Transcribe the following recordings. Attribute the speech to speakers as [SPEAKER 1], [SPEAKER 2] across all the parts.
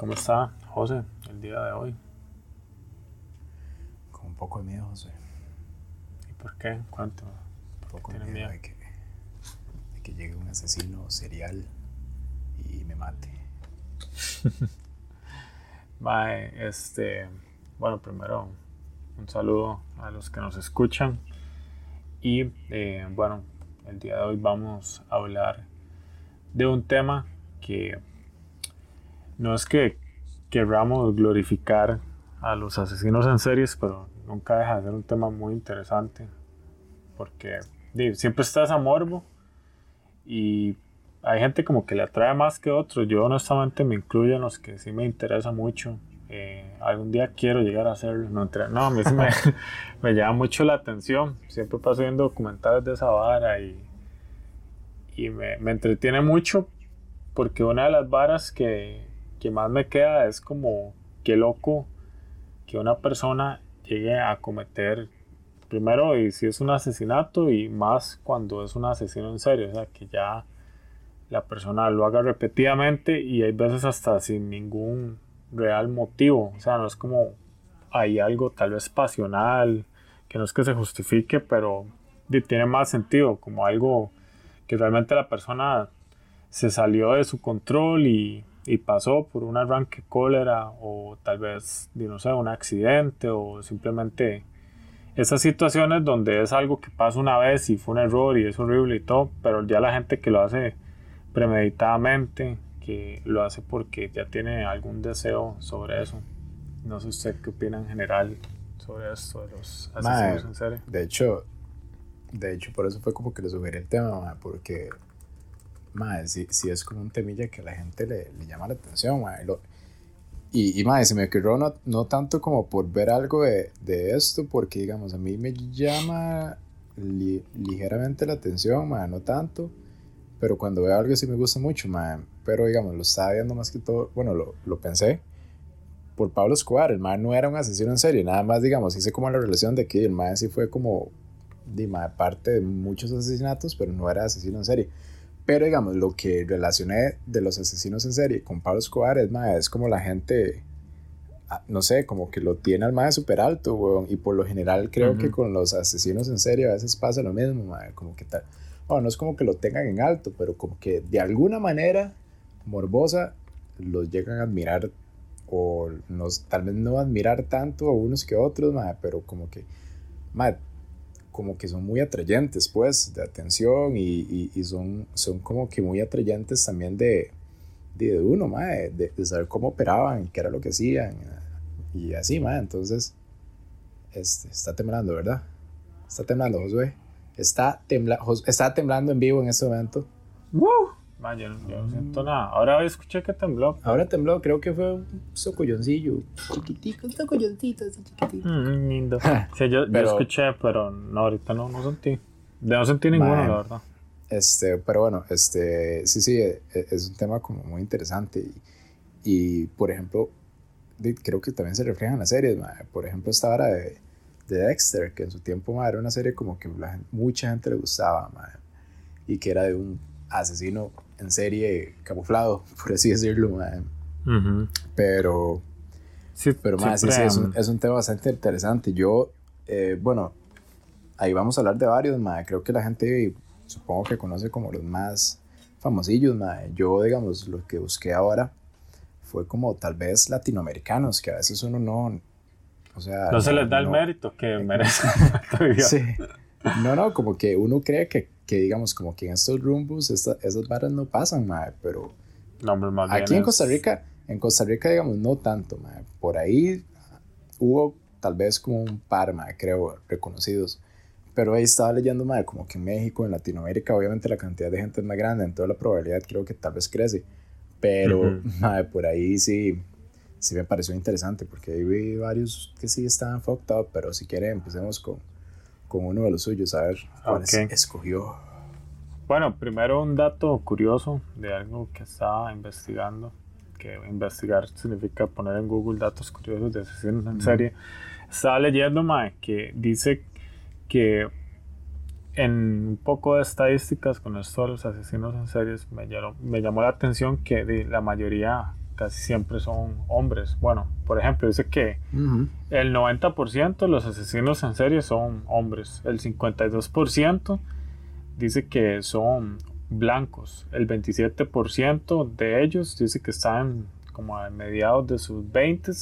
[SPEAKER 1] ¿Cómo está José el día de hoy?
[SPEAKER 2] Con un poco de miedo, José.
[SPEAKER 1] ¿Y por qué? ¿Cuánto?
[SPEAKER 2] Un poco de miedo, De, que, de que llegue un asesino serial y me mate.
[SPEAKER 1] Bye, este, bueno, primero un saludo a los que nos escuchan y eh, bueno, el día de hoy vamos a hablar de un tema que no es que queramos glorificar a los asesinos en series, pero nunca deja de ser un tema muy interesante. Porque siempre está ese morbo y hay gente como que le atrae más que otros. Yo honestamente me incluyo en los que sí me interesa mucho. Eh, algún día quiero llegar a hacerlo. No, no a mí sí me, me, llama mucho la atención. Siempre paso viendo documentales de esa vara y, y me, me entretiene mucho porque una de las varas que, que más me queda es como qué loco que una persona llegue a cometer primero y si es un asesinato y más cuando es un asesino en serio, o sea, que ya la persona lo haga repetidamente y hay veces hasta sin ningún real motivo, o sea, no es como hay algo tal vez pasional, que no es que se justifique, pero tiene más sentido, como algo que realmente la persona se salió de su control y y pasó por un arranque cólera o tal vez, no sé, un accidente o simplemente esas situaciones donde es algo que pasa una vez y fue un error y es horrible y todo, pero ya la gente que lo hace premeditadamente, que lo hace porque ya tiene algún deseo sobre eso. No sé usted qué opina en general sobre esto de los asesinos en serie.
[SPEAKER 2] De hecho, de hecho por eso fue como que le sugerí el tema, porque madre, si, si, es como un temilla que a la gente le, le llama la atención, madre. y, y madre, se me ocurrió no, no, tanto como por ver algo de, de, esto, porque digamos, a mí me llama ligeramente la atención, madre, no tanto, pero cuando veo algo sí me gusta mucho, madre. Pero digamos, lo estaba viendo más que todo, bueno, lo, lo pensé por Pablo Escobar, el man no era un asesino en serie, nada más, digamos, hice como la relación de que el man sí fue como, de parte de muchos asesinatos, pero no era asesino en serie. Pero digamos, lo que relacioné de los asesinos en serie con Pablo Escobar es, es como la gente, ah, no sé, como que lo tiene al más súper alto, weón. Y por lo general creo que con los asesinos en serie a veces pasa lo mismo, como que tal. Bueno, no es como que lo tengan en alto, pero como que de alguna manera morbosa los llegan a admirar o nos, tal vez no admirar tanto a unos que a otros, pero como que, madre, como que son muy atrayentes, pues, de atención y, y, son, son como que muy atrayentes también de, de, uno, mae, de, de, saber cómo operaban y qué era lo que hacían y así, mae. Entonces, este, está temblando, ¿verdad? Está temblando, Josué. Está, tembla, está temblando en vivo en este momento.
[SPEAKER 1] Man, yo, no siento nada. Ahora escuché que tembló.
[SPEAKER 2] Ahora tembló, creo que fue un socolloncillo. Chiquitico, un socolloncito, así chiquitito.
[SPEAKER 1] Mm, lindo. sí, yo, yo, escuché, pero no, ahorita no, no sentí. No sentí ninguno, la verdad.
[SPEAKER 2] Este, pero bueno, este, sí, sí, e, e, es un tema como muy interesante. Y, y por ejemplo, creo que también se refleja en las series. Por ejemplo, esta hora de, de Dexter, que en su tiempo era una serie como que la, mucha gente le gustaba. y que era de un asesino en serie camuflado, por así decirlo, Pero, sí, pero más, sí, sí, es, un, es, un, tema bastante interesante. Yo, eh, bueno, ahí vamos a hablar de varios, ma. creo que la gente supongo que conoce como los más famosillos, ma. yo, digamos, lo que busqué ahora fue como tal vez latinoamericanos, que a veces uno no, o sea...
[SPEAKER 1] No, se les da el mérito que merecen.
[SPEAKER 2] sí. No, no, como que uno cree que que digamos como que en estos rumbos esas barras no pasan, mae, pero aquí en Costa Rica, en Costa Rica digamos no tanto, mae. por ahí hubo tal vez como un par, mae, creo, reconocidos, pero ahí estaba leyendo, mae, como que en México, en Latinoamérica, obviamente la cantidad de gente es más grande, en toda la probabilidad creo que tal vez crece, pero por ahí sí, sí me pareció interesante, porque ahí vi varios que sí estaban fucked up, pero si quieren empecemos con con uno de los suyos, a ver cuál escogió.
[SPEAKER 1] Bueno, primero un dato curioso de algo que estaba investigando, que investigar significa poner en Google datos curiosos de asesinos en serie. Estaba leyendo, Mae, que dice que en un poco de estadísticas con esto de los asesinos en series me llamó, me llamó la atención que de la mayoría, casi siempre son hombres. Bueno, por ejemplo, dice que el 90% de los asesinos en serie son hombres, el 52% dice que son blancos, el 27% de ellos dice que están como a mediados de sus 20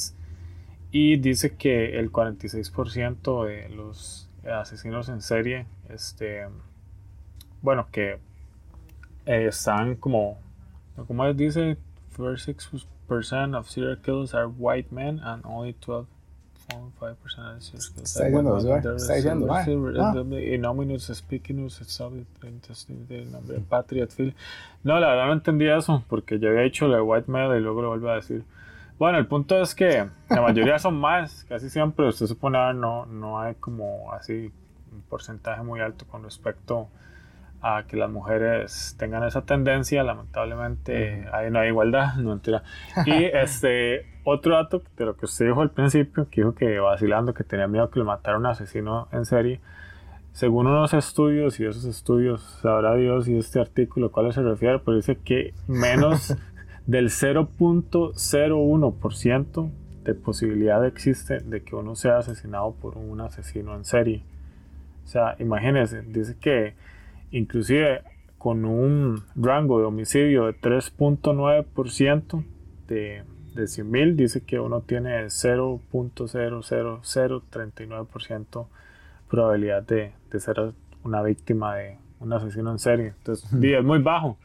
[SPEAKER 1] y dice que el 46% de los asesinos en serie, este, bueno, que eh, están como, como dice, 46% of serial killers are white men and only 12 5% of serial killers
[SPEAKER 2] Está diciendo eso, Está diciendo,
[SPEAKER 1] Patriot Phil. No, la verdad no entendí eso, porque yo había dicho lo de white male y luego lo vuelvo a decir. Bueno, el punto es que la mayoría son más, casi siempre usted supone no, no hay como así un porcentaje muy alto con respecto a que las mujeres tengan esa tendencia, lamentablemente ahí no hay igualdad, no mentira. Y este otro dato de lo que usted dijo al principio, que dijo que vacilando, que tenía miedo que lo matara un asesino en serie, según unos estudios, y esos estudios sabrá Dios y este artículo a cuál se refiere, pero dice que menos del 0.01% de posibilidad existe de que uno sea asesinado por un asesino en serie. O sea, imagínense, dice que inclusive con un rango de homicidio de 3.9% de, de 100.000, dice que uno tiene 0.00039% probabilidad de, de, ser una víctima de un asesino en serie. Entonces, es muy bajo.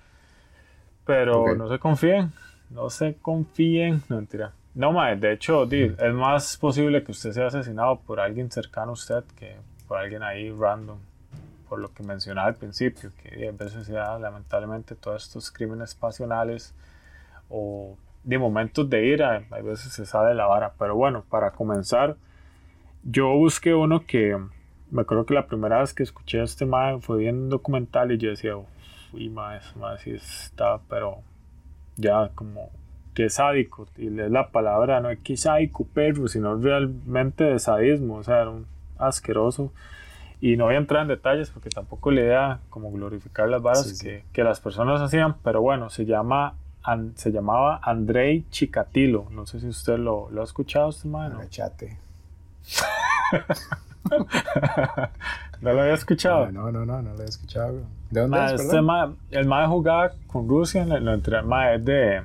[SPEAKER 1] Pero no se confíen, no se confíen, no mentira. No, mae, de hecho, es más posible que usted sea asesinado por alguien cercano a usted que por alguien ahí random por lo que mencionaba al principio, que a veces se da lamentablemente todos estos crímenes pasionales o de momentos de ira, a veces se sale la vara. Pero bueno, para comenzar, yo busqué uno que me acuerdo que la primera vez que escuché a este mae fue viendo documental y yo decía, uy, mae, mae sí está, pero ya como que sádico, y es la palabra, no es que sádico perro, sino realmente de sadismo, o sea, era un asqueroso. Y no voy a entrar en detalles porque tampoco la idea como glorificar las varas Que, que, las personas hacían, pero bueno, se llama se llamaba Andrei Chikatilo. No sé si usted lo, lo ha escuchado, este man, ¿no?
[SPEAKER 2] Chate.
[SPEAKER 1] ¿No lo había escuchado?
[SPEAKER 2] No, no, no, no, lo había escuchado. ¿De dónde
[SPEAKER 1] es, este ma, El MAE jugaba con Rusia, lo, lo entre, ma, es de,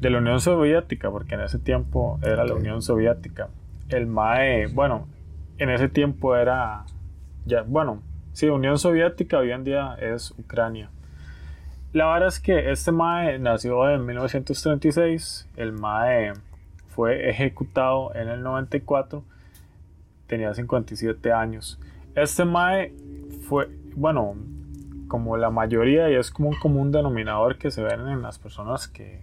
[SPEAKER 1] de la Unión Soviética, porque en ese tiempo era la Unión Soviética. El MAE, bueno, en ese tiempo era ya, bueno, sí, Unión Soviética hoy en día es Ucrania. La verdad es que este MAE nació en 1936, el MAE fue ejecutado en el 94, tenía 57 años. Este MAE fue, bueno, como la mayoría, y es como un común denominador que se ven en las personas que,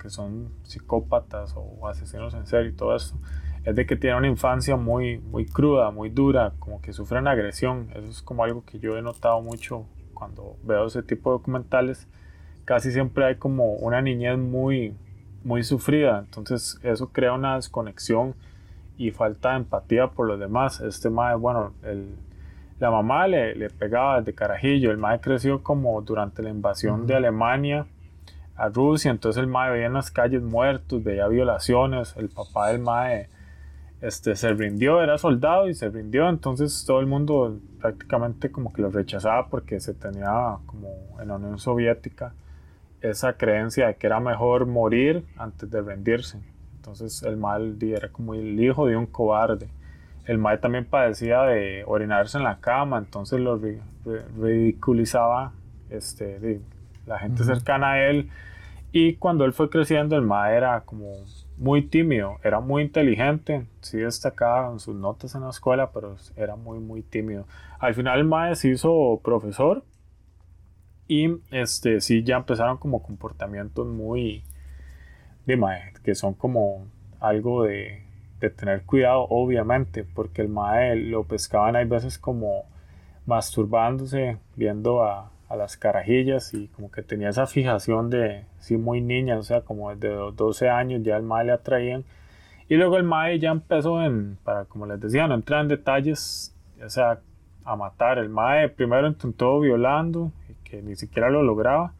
[SPEAKER 1] que son psicópatas o asesinos en serie y todo esto es de que tiene una infancia muy, muy cruda, muy dura, como que sufren agresión. Eso es como algo que yo he notado mucho cuando veo ese tipo de documentales. Casi siempre hay como una niñez muy, muy sufrida, entonces eso crea una desconexión y falta de empatía por los demás. Este mae, bueno, el, la mamá le, le, pegaba desde carajillo, el mae creció como durante la invasión de Alemania a Rusia, entonces el mae veía en las calles muertos, veía violaciones, el papá del mae este, se rindió, era soldado y se rindió, entonces todo el mundo prácticamente como que lo rechazaba porque se tenía como en la Unión Soviética esa creencia de que era mejor morir antes de rendirse. Entonces el mal era como el hijo de un cobarde. El mal también padecía de orinarse en la cama, entonces lo ridiculizaba este, la gente cercana a él. Y cuando él fue creciendo, el mal era como muy tímido, era muy inteligente, sí destacaba en sus notas en la escuela, pero era muy, muy tímido. Al final el maestro se hizo profesor y este, sí ya empezaron como comportamientos muy, de mae, que son como algo de, de, tener cuidado, obviamente, porque el mae lo pescaban hay veces como masturbándose, viendo a, a las carajillas y como que tenía esa fijación de, sí, muy niña, o sea, como desde 12 años ya el mae le atraían. Y luego el mae ya empezó en, para como les decía, no entrar en detalles, o sea, a matar. El mae primero intentó violando, y que ni siquiera lo lograba.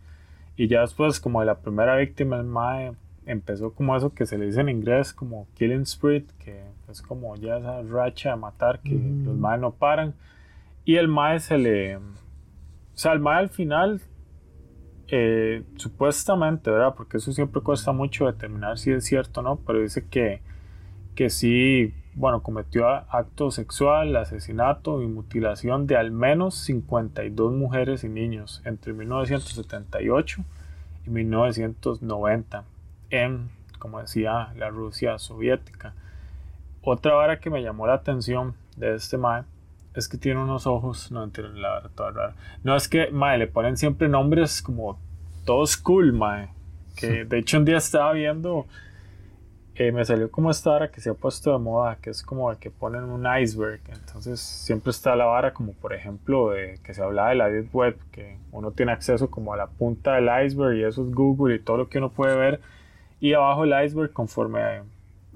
[SPEAKER 1] Y ya después, como de la primera víctima, el mae empezó como eso que se le dice en inglés como killing spree, que es como ya esa racha de matar que los maes no paran. Y el mae se le... O sea, el mae al final, eh, supuestamente, ¿verdad? Porque eso siempre cuesta mucho determinar si es cierto o no, pero dice que, que sí, bueno, cometió acto sexual, asesinato y mutilación de al menos 52 mujeres y niños entre 1978 y 1990 en, como decía, la Rusia soviética. Otra vara que me llamó la atención de este Mae es que tiene unos ojos, no entiendo la verdad, No es que Mae le ponen siempre nombres como todos cool, Mae. Que de hecho un día estaba viendo, eh, me salió como esta vara que se ha puesto de moda, que es como el que ponen un iceberg. Entonces siempre está la vara como por ejemplo de, que se habla de la Deep Web, que uno tiene acceso como a la punta del iceberg y eso es Google y todo lo que uno puede ver y abajo el iceberg, conforme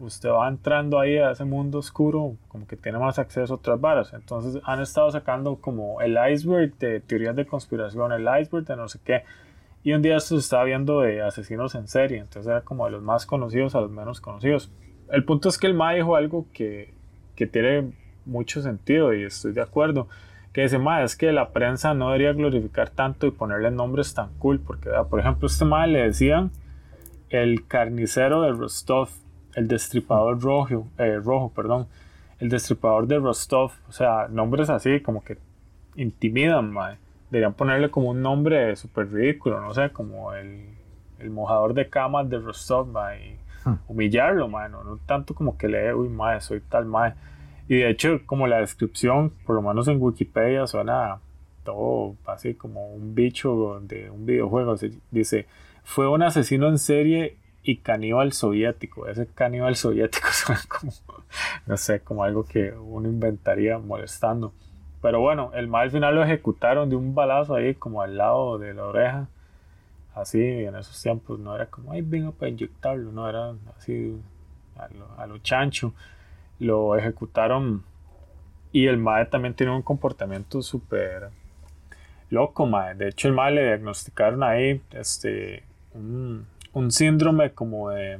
[SPEAKER 1] usted va entrando ahí a ese mundo oscuro, como que tiene más acceso a otras varas. Entonces han estado sacando como el iceberg de teorías de conspiración, el iceberg de no sé qué. Y un día se estaba viendo de asesinos en serie, entonces era como de los más conocidos a los menos conocidos. El punto es que el Ma dijo algo que, que tiene mucho sentido y estoy de acuerdo. Que dice, Ma, es que la prensa no debería glorificar tanto y ponerle nombres tan cool, porque, por ejemplo, este Ma le decían el carnicero de Rostov, el destripador rojo, eh, rojo, perdón, el destripador de Rostov, o sea, nombres así como que intimidan, mae. Deberían ponerle como un nombre súper ridículo, no sé, como el, el, mojador de camas de Rostov, mae, y hmm. humillarlo, mae, no, tanto como que le, uy, mae, soy tal, mae. Y de hecho, como la descripción, por lo menos en Wikipedia, suena todo así como un bicho de un videojuego. dice, fue un asesino en serie y caníbal soviético. Ese caníbal soviético suena como, no sé, como algo que uno inventaría molestando. Pero bueno, el mal al final lo ejecutaron de un balazo ahí como al lado de la oreja. Así, en esos tiempos no era como, ay, venga para inyectarlo, no era así a lo, chancho. Lo ejecutaron y el mae también tiene un comportamiento súper loco, mae. De hecho, el mae le diagnosticaron ahí, este, un, síndrome como de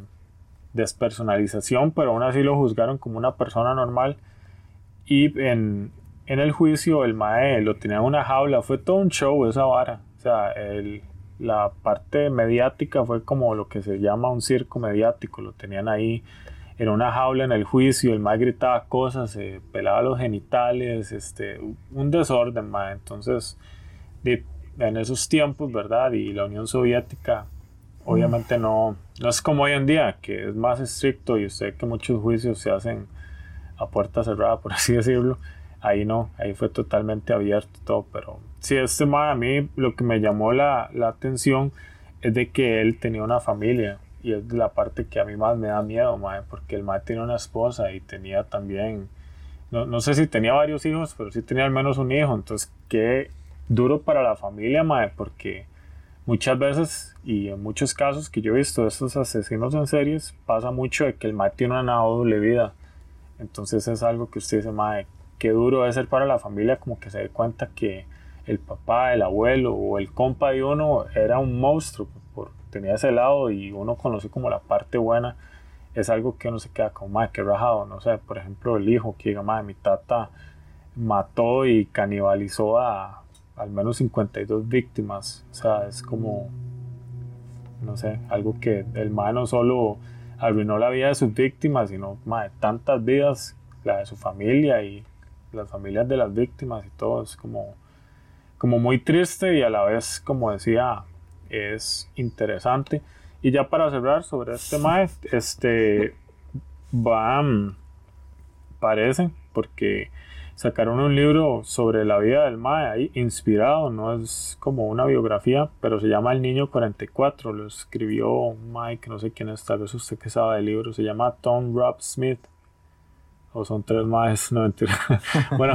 [SPEAKER 1] despersonalización, pero aún así lo juzgaron como una persona normal. Y en, el juicio el Mae lo tenía en una jaula, fue todo un show esa vara. O sea, la parte mediática fue como lo que se llama un circo mediático, lo tenían ahí en una jaula en el juicio, el Mae gritaba cosas, se pelaba los genitales, este, un desorden, Mae. Entonces, en esos tiempos, ¿verdad? Y la Unión Soviética Obviamente no, no es como hoy en día, que es más estricto y usted que muchos juicios se hacen a puerta cerrada, por así decirlo. Ahí no, ahí fue totalmente abierto todo, pero sí, este man a mí lo que me llamó la, la atención es de que él tenía una familia y es la parte que a mí más me da miedo, mae, porque el mae tiene una esposa y tenía también, no, no, sé si tenía varios hijos, pero sí tenía al menos un hijo, entonces qué duro para la familia, mae, porque muchas veces y en muchos casos que yo he visto de estos asesinos en series pasa mucho de que el mae tiene una doble vida. Entonces es algo que usted dice mae qué duro debe ser para la familia como que se dé cuenta que el papá el abuelo o el compa de uno era un monstruo por, tenía ese lado y uno conoce como la parte buena es algo que uno se queda como mae qué rajado no sé por ejemplo el hijo que diga mae mi tata mató y canibalizó a al menos 52 víctimas. O sea, es como, no sé, algo que el MAE no solo arruinó la vida de sus víctimas, sino de tantas vidas, la de su familia y las familias de las víctimas y todo. Es como, como muy triste y a la vez, como decía, es interesante. Y ya para cerrar sobre este MAE, este va, mm, parece, porque sacaron un libro sobre la vida del Mae ahí, inspirado, no es como una biografía, pero se llama El Niño 44, lo escribió un Mae que no sé quién es, tal vez usted que sabe del libro, se llama Tom Rob Smith, o son tres Maes, no mentira. bueno,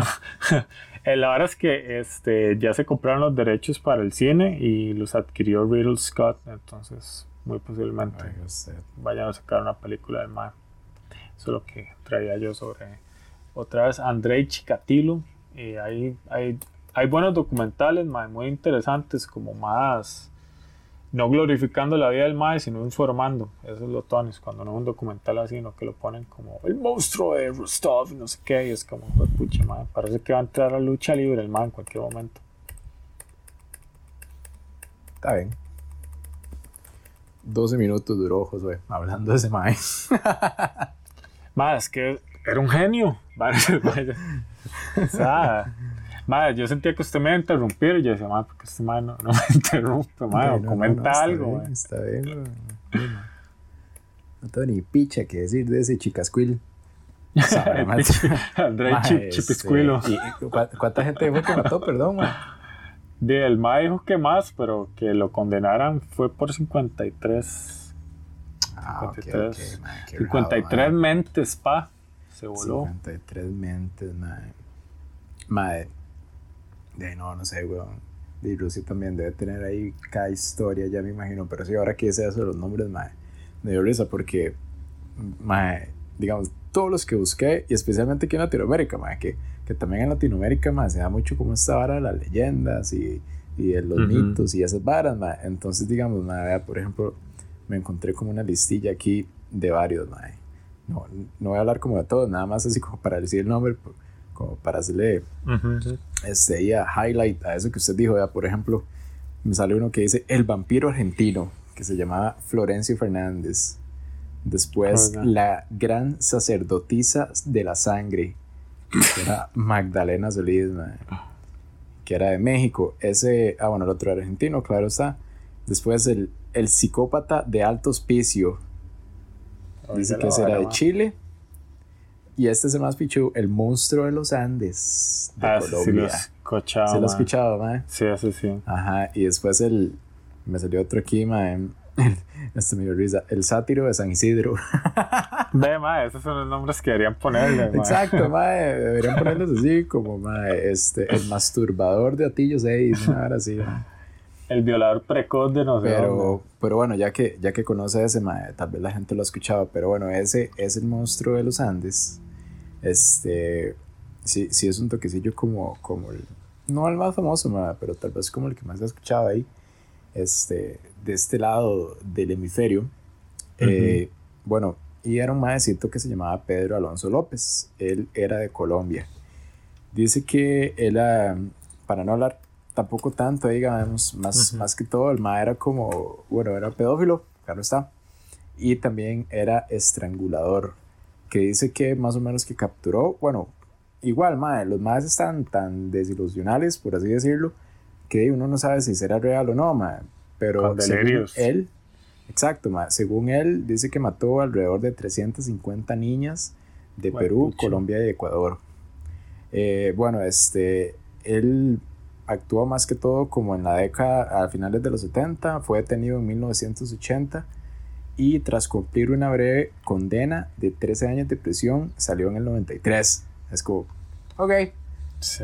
[SPEAKER 1] eh, la verdad es que este, ya se compraron los derechos para el cine y los adquirió Riddle Scott, entonces muy posiblemente vayan a sacar una película del Mae. Eso es lo que traía yo sobre otra vez Andrei Chikatilo. Eh, hay, hay, hay, buenos documentales muy interesantes, como más no glorificando la vida del mae, sino informando. Eso es lo tonis, cuando no es un documental así, no que lo ponen como el monstruo de Rostov y no sé qué, y es como, pues, pucha, mae, parece que va a entrar a lucha libre el mae en cualquier momento.
[SPEAKER 2] Está bien. 12 minutos duró Josué hablando de ese mae.
[SPEAKER 1] mae, es que era un genio. o sea, Madre, yo sentía que usted me iba a interrumpir y yo decía, madre, porque este madre no, no, me interrumpe, madre, o comenta algo.
[SPEAKER 2] está bien, No tengo ni picha que decir de ese chicasquil.
[SPEAKER 1] André Chipiscuilo.
[SPEAKER 2] Este, ¿Cuánta gente fue que mató? Perdón, man.
[SPEAKER 1] De, el MA dijo que más, pero que lo condenaran fue por 53.
[SPEAKER 2] Ah, 53,
[SPEAKER 1] 53 mentes, pa. Se voló.
[SPEAKER 2] 53 mentes, madre. Madre, de no, no sé, weón. Y Rusia también debe tener ahí cada historia, ya me imagino. Pero sí, ahora que dice eso de los nombres, mae, me dio risa porque, mae, digamos, todos los que busqué, y especialmente aquí en Latinoamérica, mae, que, que también en Latinoamérica, mae, se da mucho como esta vara de las leyendas y, y de los mitos y esas varas, mae. Entonces, digamos, mae, por ejemplo, me encontré como una listilla aquí de varios, mae. No, no voy a hablar como de todos, nada más así como para decir el nombre, como para hacerle este, ya, highlight a eso que usted dijo. Ya, por ejemplo, me sale uno que dice El vampiro argentino, que se llamaba Florencio Fernández. Después, la gran sacerdotisa de la sangre, que era Magdalena Solís, que era de México. Ese, ah, bueno, el otro argentino, claro está. Después, el, el psicópata de alto hospicio. Dice que ese era de Chile. Y este es el más pichu, el monstruo de los Andes de
[SPEAKER 1] ah,
[SPEAKER 2] Colombia.
[SPEAKER 1] Sí, lo he escuchado.
[SPEAKER 2] ¿Sí lo has escuchado, mae?
[SPEAKER 1] Sí, eso sí.
[SPEAKER 2] Ajá, y después el. Me salió otro aquí, mae. Este me dio risa. El sátiro de San Isidro.
[SPEAKER 1] Ve, mae, esos son los nombres que deberían ponerle, mae.
[SPEAKER 2] Exacto, mae. Deberían ponerlos así, como, mae. Este, el masturbador de Atillo 6, ahora sí,
[SPEAKER 1] El violador precoz de nosotros.
[SPEAKER 2] Pero, pero bueno, ya que, ya que conoce ese, mae, tal vez la gente lo ha escuchado, pero bueno, ese es el monstruo de los Andes. Este, sí, sí es un toquecillo como, como el, no el más famoso, pero tal vez como el que más he escuchado ahí, este, de este lado del hemisferio. Eh, bueno, y era un maecito que se llamaba Pedro Alonso López, él era de Colombia. Dice que él, para no hablar tampoco tanto, digamos, más, más que todo, el ma era como, bueno, era pedófilo, claro está, y también era estrangulador que dice que más o menos que capturó, bueno, igual, madre, los más están tan desilusionales, por así decirlo, que uno no sabe si será real o no, madre, pero según él, exacto, madre, según él, dice que mató alrededor de 350 niñas de Perú, Colombia y Ecuador. Eh, bueno, este, él actuó más que todo como en la década, a finales de los 70, fue detenido en 1980 y tras cumplir una breve condena de 13 años de prisión salió en el 93. Es como, ok.
[SPEAKER 1] Sí,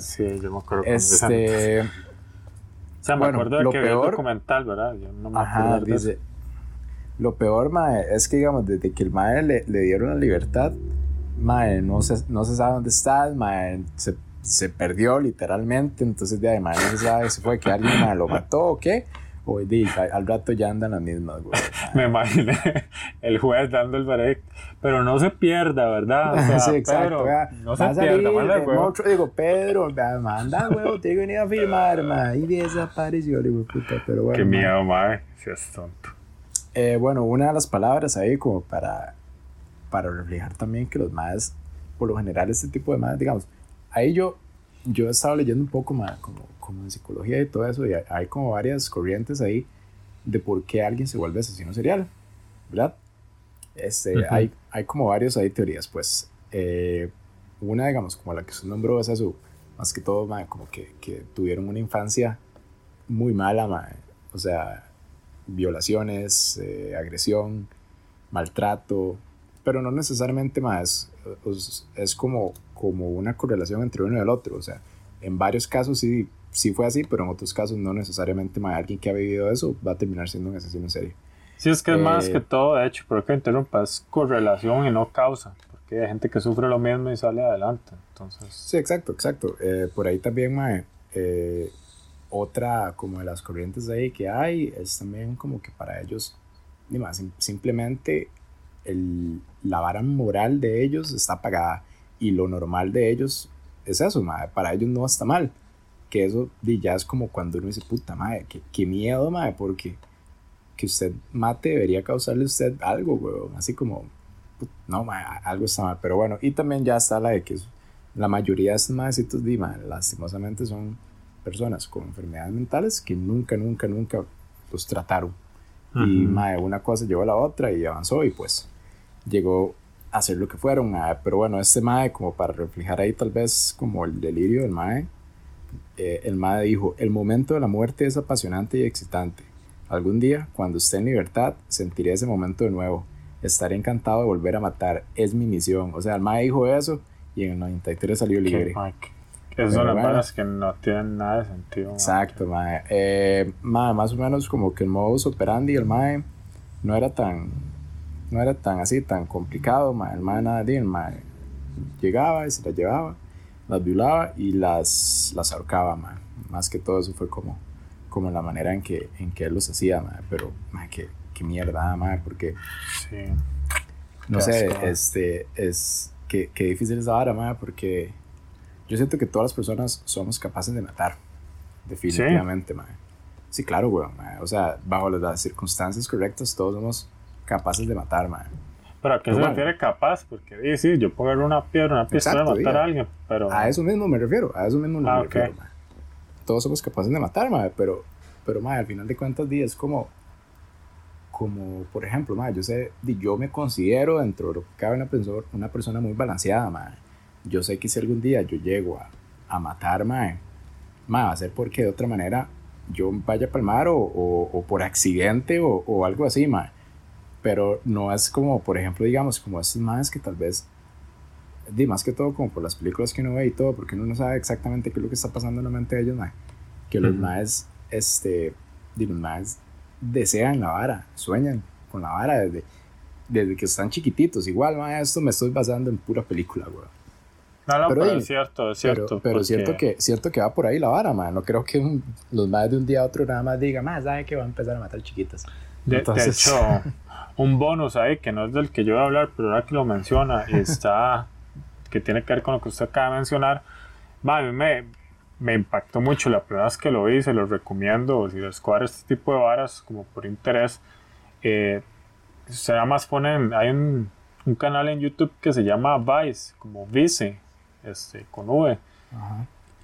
[SPEAKER 2] Sí,
[SPEAKER 1] yo me acuerdo.
[SPEAKER 2] Este...
[SPEAKER 1] O sea, me acuerdo de lo que peor, documental, ¿verdad? Yo no me
[SPEAKER 2] ajá, dice, Lo peor, mae, es que, digamos, desde que el mae le, le dieron la libertad, mae, no se, no se sabe dónde está, mae, se, se perdió literalmente, entonces, de mae, no se sabe si fue que alguien lo mató o qué, Hoy dije, al rato ya andan las mismas, güey.
[SPEAKER 1] Me imaginé el juez dando el veredicto. Pero no se pierda, ¿verdad? O sea, sí, exacto. Pedro, no se pierda, manda
[SPEAKER 2] Otro, digo, Pedro, manda, güey, tengo que venir a firmar, ma. Y desapareció, digo, puta, pero bueno.
[SPEAKER 1] Qué miedo, ma. Si es tonto.
[SPEAKER 2] Eh, bueno, una de las palabras ahí como para, para reflejar también que los más, por lo general, este tipo de más, digamos, ahí yo, yo he estado leyendo un poco más, como como en psicología y todo eso, y hay como varias corrientes ahí de por qué alguien se vuelve asesino serial, ¿verdad? Este, hay, hay como varios ahí teorías, pues. Eh, una, digamos, como la que se nombró, es eso, más que todo, como que, que, tuvieron una infancia muy mala, o sea, violaciones, eh, agresión, maltrato, pero no necesariamente más, es, es, como, como una correlación entre uno y el otro, o sea, en varios casos sí sí fue así, pero en otros casos no necesariamente alguien que ha vivido eso va a terminar siendo un asesino en serie.
[SPEAKER 1] Sí, es que es más eh, que todo, de hecho, pero que interrumpa, es correlación y no causa, porque hay gente que sufre lo mismo y sale adelante, entonces...
[SPEAKER 2] Sí, exacto, exacto. Eh, por ahí también, mae, eh, otra como de las corrientes ahí que hay es también como que para ellos, más, simplemente el, la vara moral de ellos está apagada y lo normal de ellos es eso, madre. para ellos no está mal. Que eso ya es como cuando uno dice, puta madre, qué, qué miedo, madre, porque que usted mate debería causarle a usted algo, weón. Así como, no, madre, algo está mal. Pero bueno, y también ya está la de que la mayoría de estos madrecitos, di, lastimosamente son personas con enfermedades mentales que nunca, nunca, nunca los trataron. Y madre, una cosa llevó a la otra y avanzó y pues llegó a hacer lo que fueron. pero bueno, este mae, como para reflejar ahí tal vez como el delirio del mae, eh, el mae dijo, el momento de la muerte es apasionante y excitante. Algún día, cuando esté en libertad, sentiré ese momento de nuevo. Estaré encantado de volver a matar. Es mi misión. O sea, el mae dijo eso y en el 93 salió libre.
[SPEAKER 1] Esas son las que no tienen nada de sentido.
[SPEAKER 2] Exacto, mae. Eh, más o menos como que el modus operandi el mae no era tan no era tan así, tan complicado, mae. el mae nada de el mae llegaba y se las llevaba, las violaba y las, las ahorcaba, mae. más que todo eso fue como, como la manera en que, en que él los hacía, mae. pero mae, qué, qué mierda, mae, porque sí. no sé, este, es que, que difícil es ahora, mae, porque yo siento que todas las personas somos capaces de matar, definitivamente, ¿Sí? Sí, claro, weón, o sea, bajo las circunstancias correctas todos somos capaces de matar, man.
[SPEAKER 1] ¿Pero a qué se refiere capaz? Porque sí, yo puedo ver una piedra, una pistola y matar a alguien, pero...
[SPEAKER 2] A eso mismo me refiero, a eso mismo me ah, refiero, Todos somos capaces de matar, man, pero, pero man, al final de cuentas, es como, como, por ejemplo, man, yo sé, yo me considero dentro de lo que cabe una, persona, una persona muy balanceada, man. Yo sé que si algún día yo llego a, a matar, man, man, va a ser porque de otra manera yo vaya a palmar o, o, o por accidente o, o algo así, man pero no es como, por ejemplo, digamos, como estos más que tal vez, di más que todo como por las películas que uno ve y todo, porque uno no sabe exactamente qué es lo que está pasando en la mente de ellos, que los más, este, di, los más desean la vara, sueñan con la vara desde, desde que están chiquititos, igual, más esto me estoy basando en pura película, güey.
[SPEAKER 1] No, no, pero, es cierto, es cierto.
[SPEAKER 2] Pero, cierto, que, cierto que va por ahí la vara, man. No creo que los más de un día a otro nada más digan, más, sabe que va a empezar a matar chiquitas.
[SPEAKER 1] De, Entonces... de hecho, un bonus ahí que no es del que yo voy a hablar, pero ahora que lo menciona, está que tiene que ver con lo que usted acaba de mencionar. mí me, me impactó mucho la primera vez que lo vi, se lo recomiendo. Si les cuadra este tipo de varas, como por interés, eh, se más ponen, hay un, un, canal en YouTube que se llama Vice, como Vice, este, con V.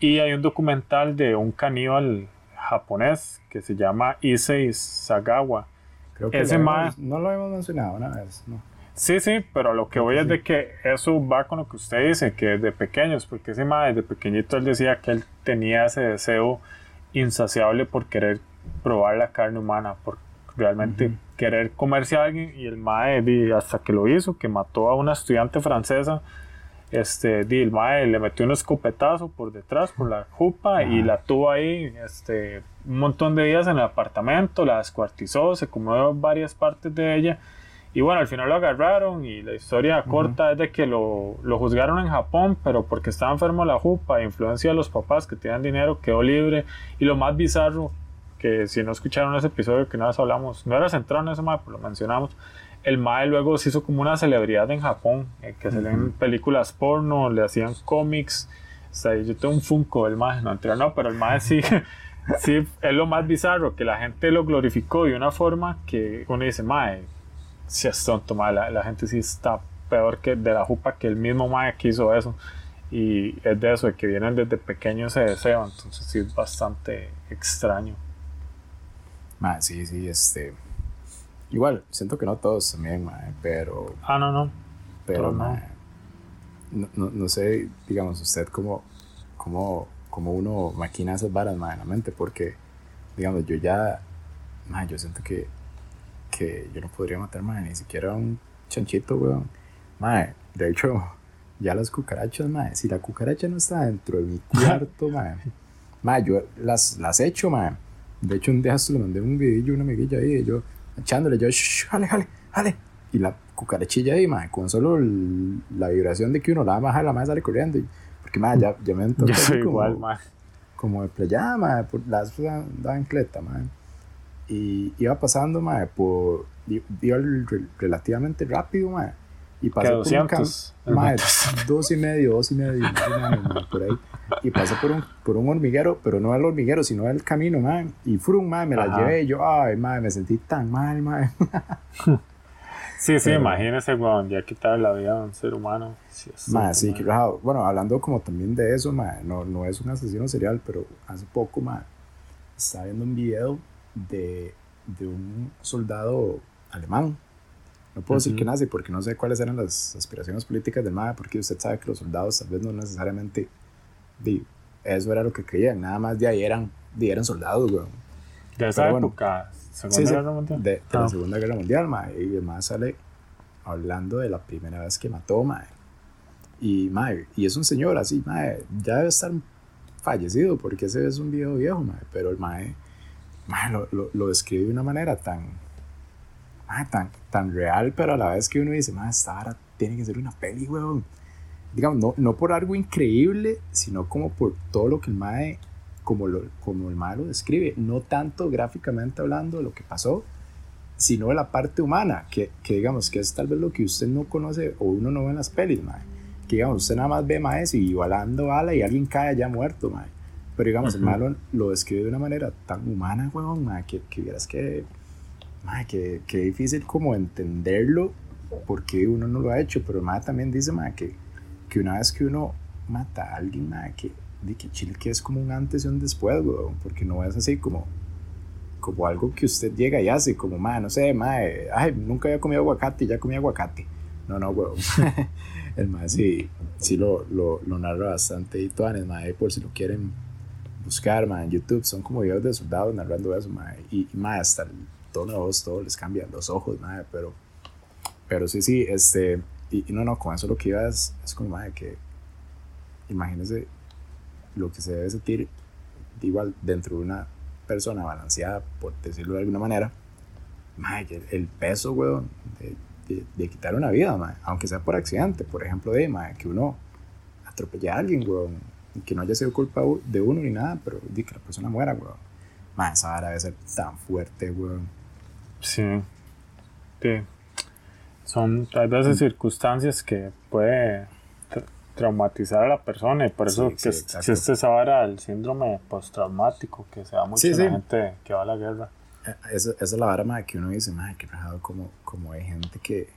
[SPEAKER 1] Y hay un documental de un caníbal japonés que se llama Issei Sagawa
[SPEAKER 2] Creo que ese más, no lo hemos mencionado una vez, ¿no?
[SPEAKER 1] Sí, sí, pero lo que voy es de que eso va con lo que usted dice, que desde pequeños, porque ese mae desde pequeñito él decía que él tenía ese deseo insaciable por querer probar la carne humana, por realmente querer comerse a alguien y el mae hasta que lo hizo, que mató a una estudiante francesa, este, di, el mae le metió un escopetazo por detrás, por la jupa y la tuvo ahí, este, un montón de días en el apartamento, la descuartizó, se comió varias partes de ella. Y bueno, al final lo agarraron y la historia corta es de que lo, lo, juzgaron en Japón, pero porque estaba enfermo la jupa, influencia de los papás que tenían dinero, quedó libre. Y lo más bizarro, que si no escucharon ese episodio que nada más hablamos, no era centrado en ese mae, pero lo mencionamos, el mae luego se hizo como una celebridad en Japón, eh, que se leen películas porno, le hacían cómics. O sea, yo tengo un Funko del mae, no, no, pero el mae sí sí, es lo más bizarro, que la gente lo glorificó de una forma que uno dice, mae, si es tonto, mae, la, gente sí está peor que de la jupa que el mismo mae que hizo eso. Y es de eso, de que vienen desde pequeños ese deseo, entonces sí es bastante extraño.
[SPEAKER 2] Mae, sí, sí, este... Igual, siento que no todos también, mae, pero...
[SPEAKER 1] Ah, no, no.
[SPEAKER 2] Pero, no. no. No, sé, digamos, usted cómo, cómo como uno maquina esas varas, más en la mente, porque, digamos, yo ya, más yo siento que, que yo no podría matar, más ni siquiera un chanchito, weón. Madre, de hecho, ya las cucarachas, madre, si la cucaracha no está dentro de mi cuarto, madre, madre, yo las, las echo, madre. De hecho, un día se le mandé un video una amiguilla ahí, y yo echándole, yo, jale, jale, jale. Y la cucarachilla ahí, madre, con solo la vibración de que uno la baja, la madre sale corriendo. Y, porque, más ya, ya me
[SPEAKER 1] Yo soy igual, más.
[SPEAKER 2] como de playa, mae, por las daban cleta, mae. Y iba pasando, mae, por. Iba relativamente rápido, mae. Y pasé por un campo. Dos y medio, dos y medio, por ahí. Y pasé por un, por un hormiguero, pero no el hormiguero, sino el camino, mae. Y frum, mae, me la llevé. Y yo, ay, mae, me sentí tan mal, mae.
[SPEAKER 1] Sí, sí, imagínese, weón, ya quitar la vida a un ser humano.
[SPEAKER 2] Sí, sí, que Bueno, hablando como también de eso, ma, no, no es un asesino serial, pero hace poco, ma, estaba viendo un video de, de un soldado alemán. No puedo decir que nazi porque no sé cuáles eran las aspiraciones políticas del MAE, porque usted sabe que los soldados tal vez no necesariamente de, eso era lo que creían, nada más de ahí eran, de, eran soldados, weón.
[SPEAKER 1] De esa época, Segunda Guerra Mundial.
[SPEAKER 2] De, la ah. Segunda Guerra Mundial, mae. Y además sale hablando de la primera vez que mató, mae. Y, mae, y es un señor así, mae, ya debe estar fallecido porque ese es un video viejo, mae. Pero el mae, mae lo, lo, lo, describe de una manera tan, mae, tan, tan real, pero a la vez que uno dice, mae, esta hora tiene que ser una peli, weón. Digamos, no, no por algo increíble, sino como por todo lo que el mae como, lo, como el malo describe, no tanto gráficamente hablando de lo que pasó, sino de la parte humana, que, que, digamos que es tal vez lo que usted no conoce o uno no ve en las pelis, mae. que digamos, usted nada más ve más y volando bala y alguien cae allá muerto, mae. pero digamos, el malo lo describe de una manera tan humana, weón, mae, que, que vieras que, mae, que, difícil como entenderlo porque uno no lo ha hecho, pero mae también dice, mae, que, que una vez que uno mata a alguien, mae, que de que Chile que es como un antes y un después, weón, porque no es así como, como algo que usted llega y hace, como, ma, no sé, ma, ay, nunca había comido aguacate, ya comí aguacate. No, no, weón. el ma sí, sí lo, lo, lo narra bastante y todo, el ma, por si lo quieren buscar, ma, en YouTube, son como videos de soldados narrando eso, ma, y, y hasta el tono de voz, todo les cambia, los ojos, ma, pero, pero sí, sí, este, y, no, no, con eso lo que iba es, es como, ma, que imagínese lo que se debe sentir igual dentro de una persona balanceada, por decirlo de alguna manera, el, peso, weón, de, quitar una vida, aunque sea por accidente, por ejemplo, de que uno atropelle a alguien, weón, que no haya sido culpa de uno ni nada, pero de que la persona muera, weón. esa vara debe ser tan fuerte, weón.
[SPEAKER 1] Sí. sí. Son, hay veces circunstancias que puede traumatizar a la persona y por eso que existe esa vara el síndrome postraumático que se da mucho en la gente que va a la guerra.
[SPEAKER 2] Eh, esa, esa es la vara que uno dice, madre, que rajado como, como hay gente que,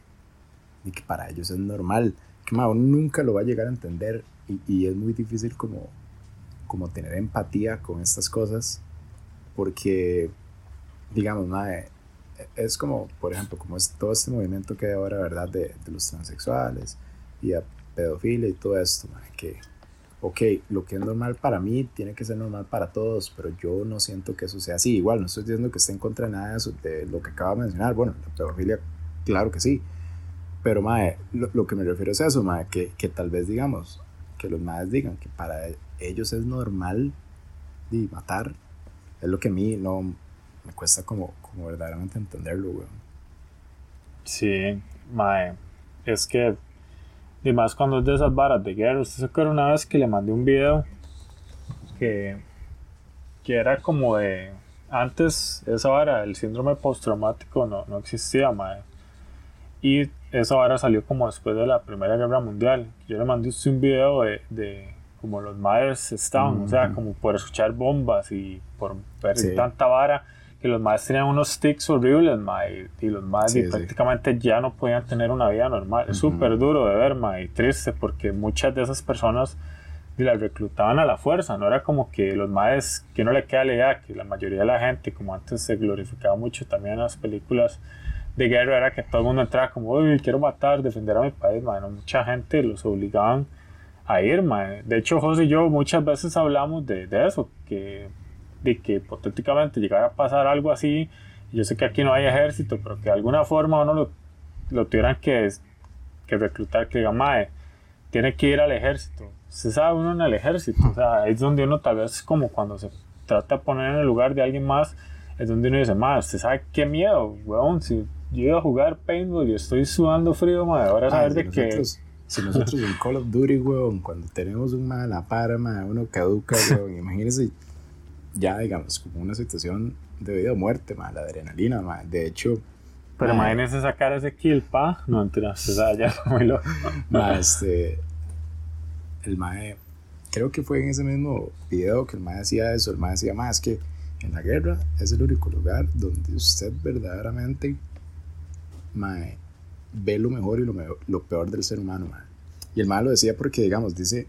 [SPEAKER 2] y que para ellos es normal, que uno nunca lo va a llegar a entender y, y, es muy difícil como, como tener empatía con estas cosas porque, digamos, madre, es como, por ejemplo, como es todo este movimiento que hay ahora, ¿verdad? De, de los transexuales y a pedofilia y todo esto, que, ok, lo que es normal para mí tiene que ser normal para todos, pero yo no siento que eso sea así. Igual, no estoy diciendo que esté en contra de nada de, eso, de lo que acaba de mencionar. Bueno, la pedofilia, claro que sí. Pero, mae, lo, que me refiero es eso, mae, que, que tal vez digamos, que los madres digan que para ellos es normal de matar, es lo que a mí no me cuesta como, como verdaderamente entenderlo, weón.
[SPEAKER 1] Sí, mae, es que y más cuando es de esas varas de guerra. Usted se acuerda una vez que le mandé un video que, que era como de. Antes esa vara, el síndrome postraumático no, no existía, mae. Y esa vara salió como después de la Primera Guerra Mundial. Yo le mandé usted un video de, de como los madres estaban, o sea, como por escuchar bombas y por ver tanta vara que los madres tenían unos sticks horribles, y los madres prácticamente ya no podían tener una vida normal. Es súper duro de ver, y triste, porque muchas de esas personas las reclutaban a la fuerza, no era como que los madres, que no le queda la idea, que la mayoría de la gente, como antes se glorificaba mucho también en las películas de guerra, era que todo el mundo entraba como, uy, quiero matar, defender a mi país, mucha gente los obligaban a ir, de hecho José y yo muchas veces hablamos de, de eso, que de que hipotéticamente llegara a pasar algo así, yo sé que aquí no hay ejército, pero que de alguna forma uno lo, lo tuvieran que, que reclutar, que diga, mae, tiene que ir al ejército. Se sabe uno en el ejército, o sea, es donde uno tal vez como cuando se trata de poner en el lugar de alguien más, es donde uno dice, mae, usted sabe qué miedo, weón, si yo iba a jugar paintball y estoy sudando frío, mae, ahora saber de que
[SPEAKER 2] Si nosotros en Call of Duty, weón, cuando tenemos un mal la para, uno caduca, weón, imagínense ya, digamos, como una situación de vida o muerte, ma, la adrenalina, ma. De hecho...
[SPEAKER 1] Pero imagínense sacar ese kill, pa. No, entonces, o sea, ya muy loco.
[SPEAKER 2] Ma, este... El mae... Creo que fue en ese mismo video que el mae decía eso. El mae decía, más es que en la guerra es el único lugar donde usted verdaderamente mae, ve lo mejor y lo, lo peor del ser humano. Mae. Y el mae lo decía porque, digamos, dice,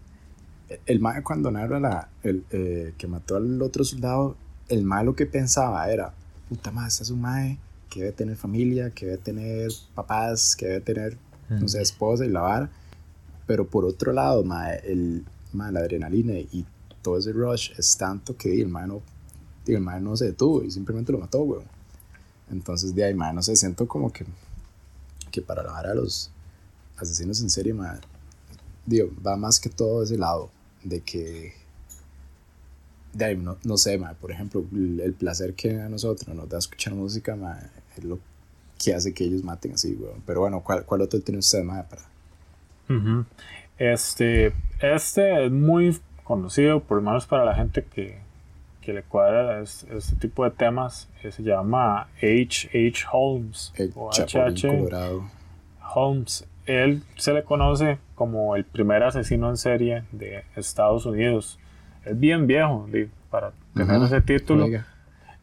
[SPEAKER 2] el mae cuando narra la, el, eh, que mató al otro soldado, el mae lo que pensaba era, puta madre, este es un mae que debe tener familia, que debe tener papás, que debe tener, no sé, esposa y la vara. Pero por otro lado, mae, el, mae, la adrenalina y todo ese rush es tanto que el mae no, el mae no se detuvo y simplemente lo mató, weón. Entonces, de ahí, mae, no sé, siento como que, que para la a los asesinos en serie, mae, digo, va más que todo ese lado de que, de no, no, sé, por ejemplo, el, placer que a nosotros nos da escuchar música es lo que hace que ellos maten así, weón. Pero bueno, ¿cuál, cuál otro tiene usted, más para?
[SPEAKER 1] Este, este es muy conocido, por lo menos para la gente que, que le cuadra este tipo de temas. Se llama H. H. Holmes. o H. Holmes él se le conoce como el primer asesino en serie de Estados Unidos. Es bien viejo para tener ese título.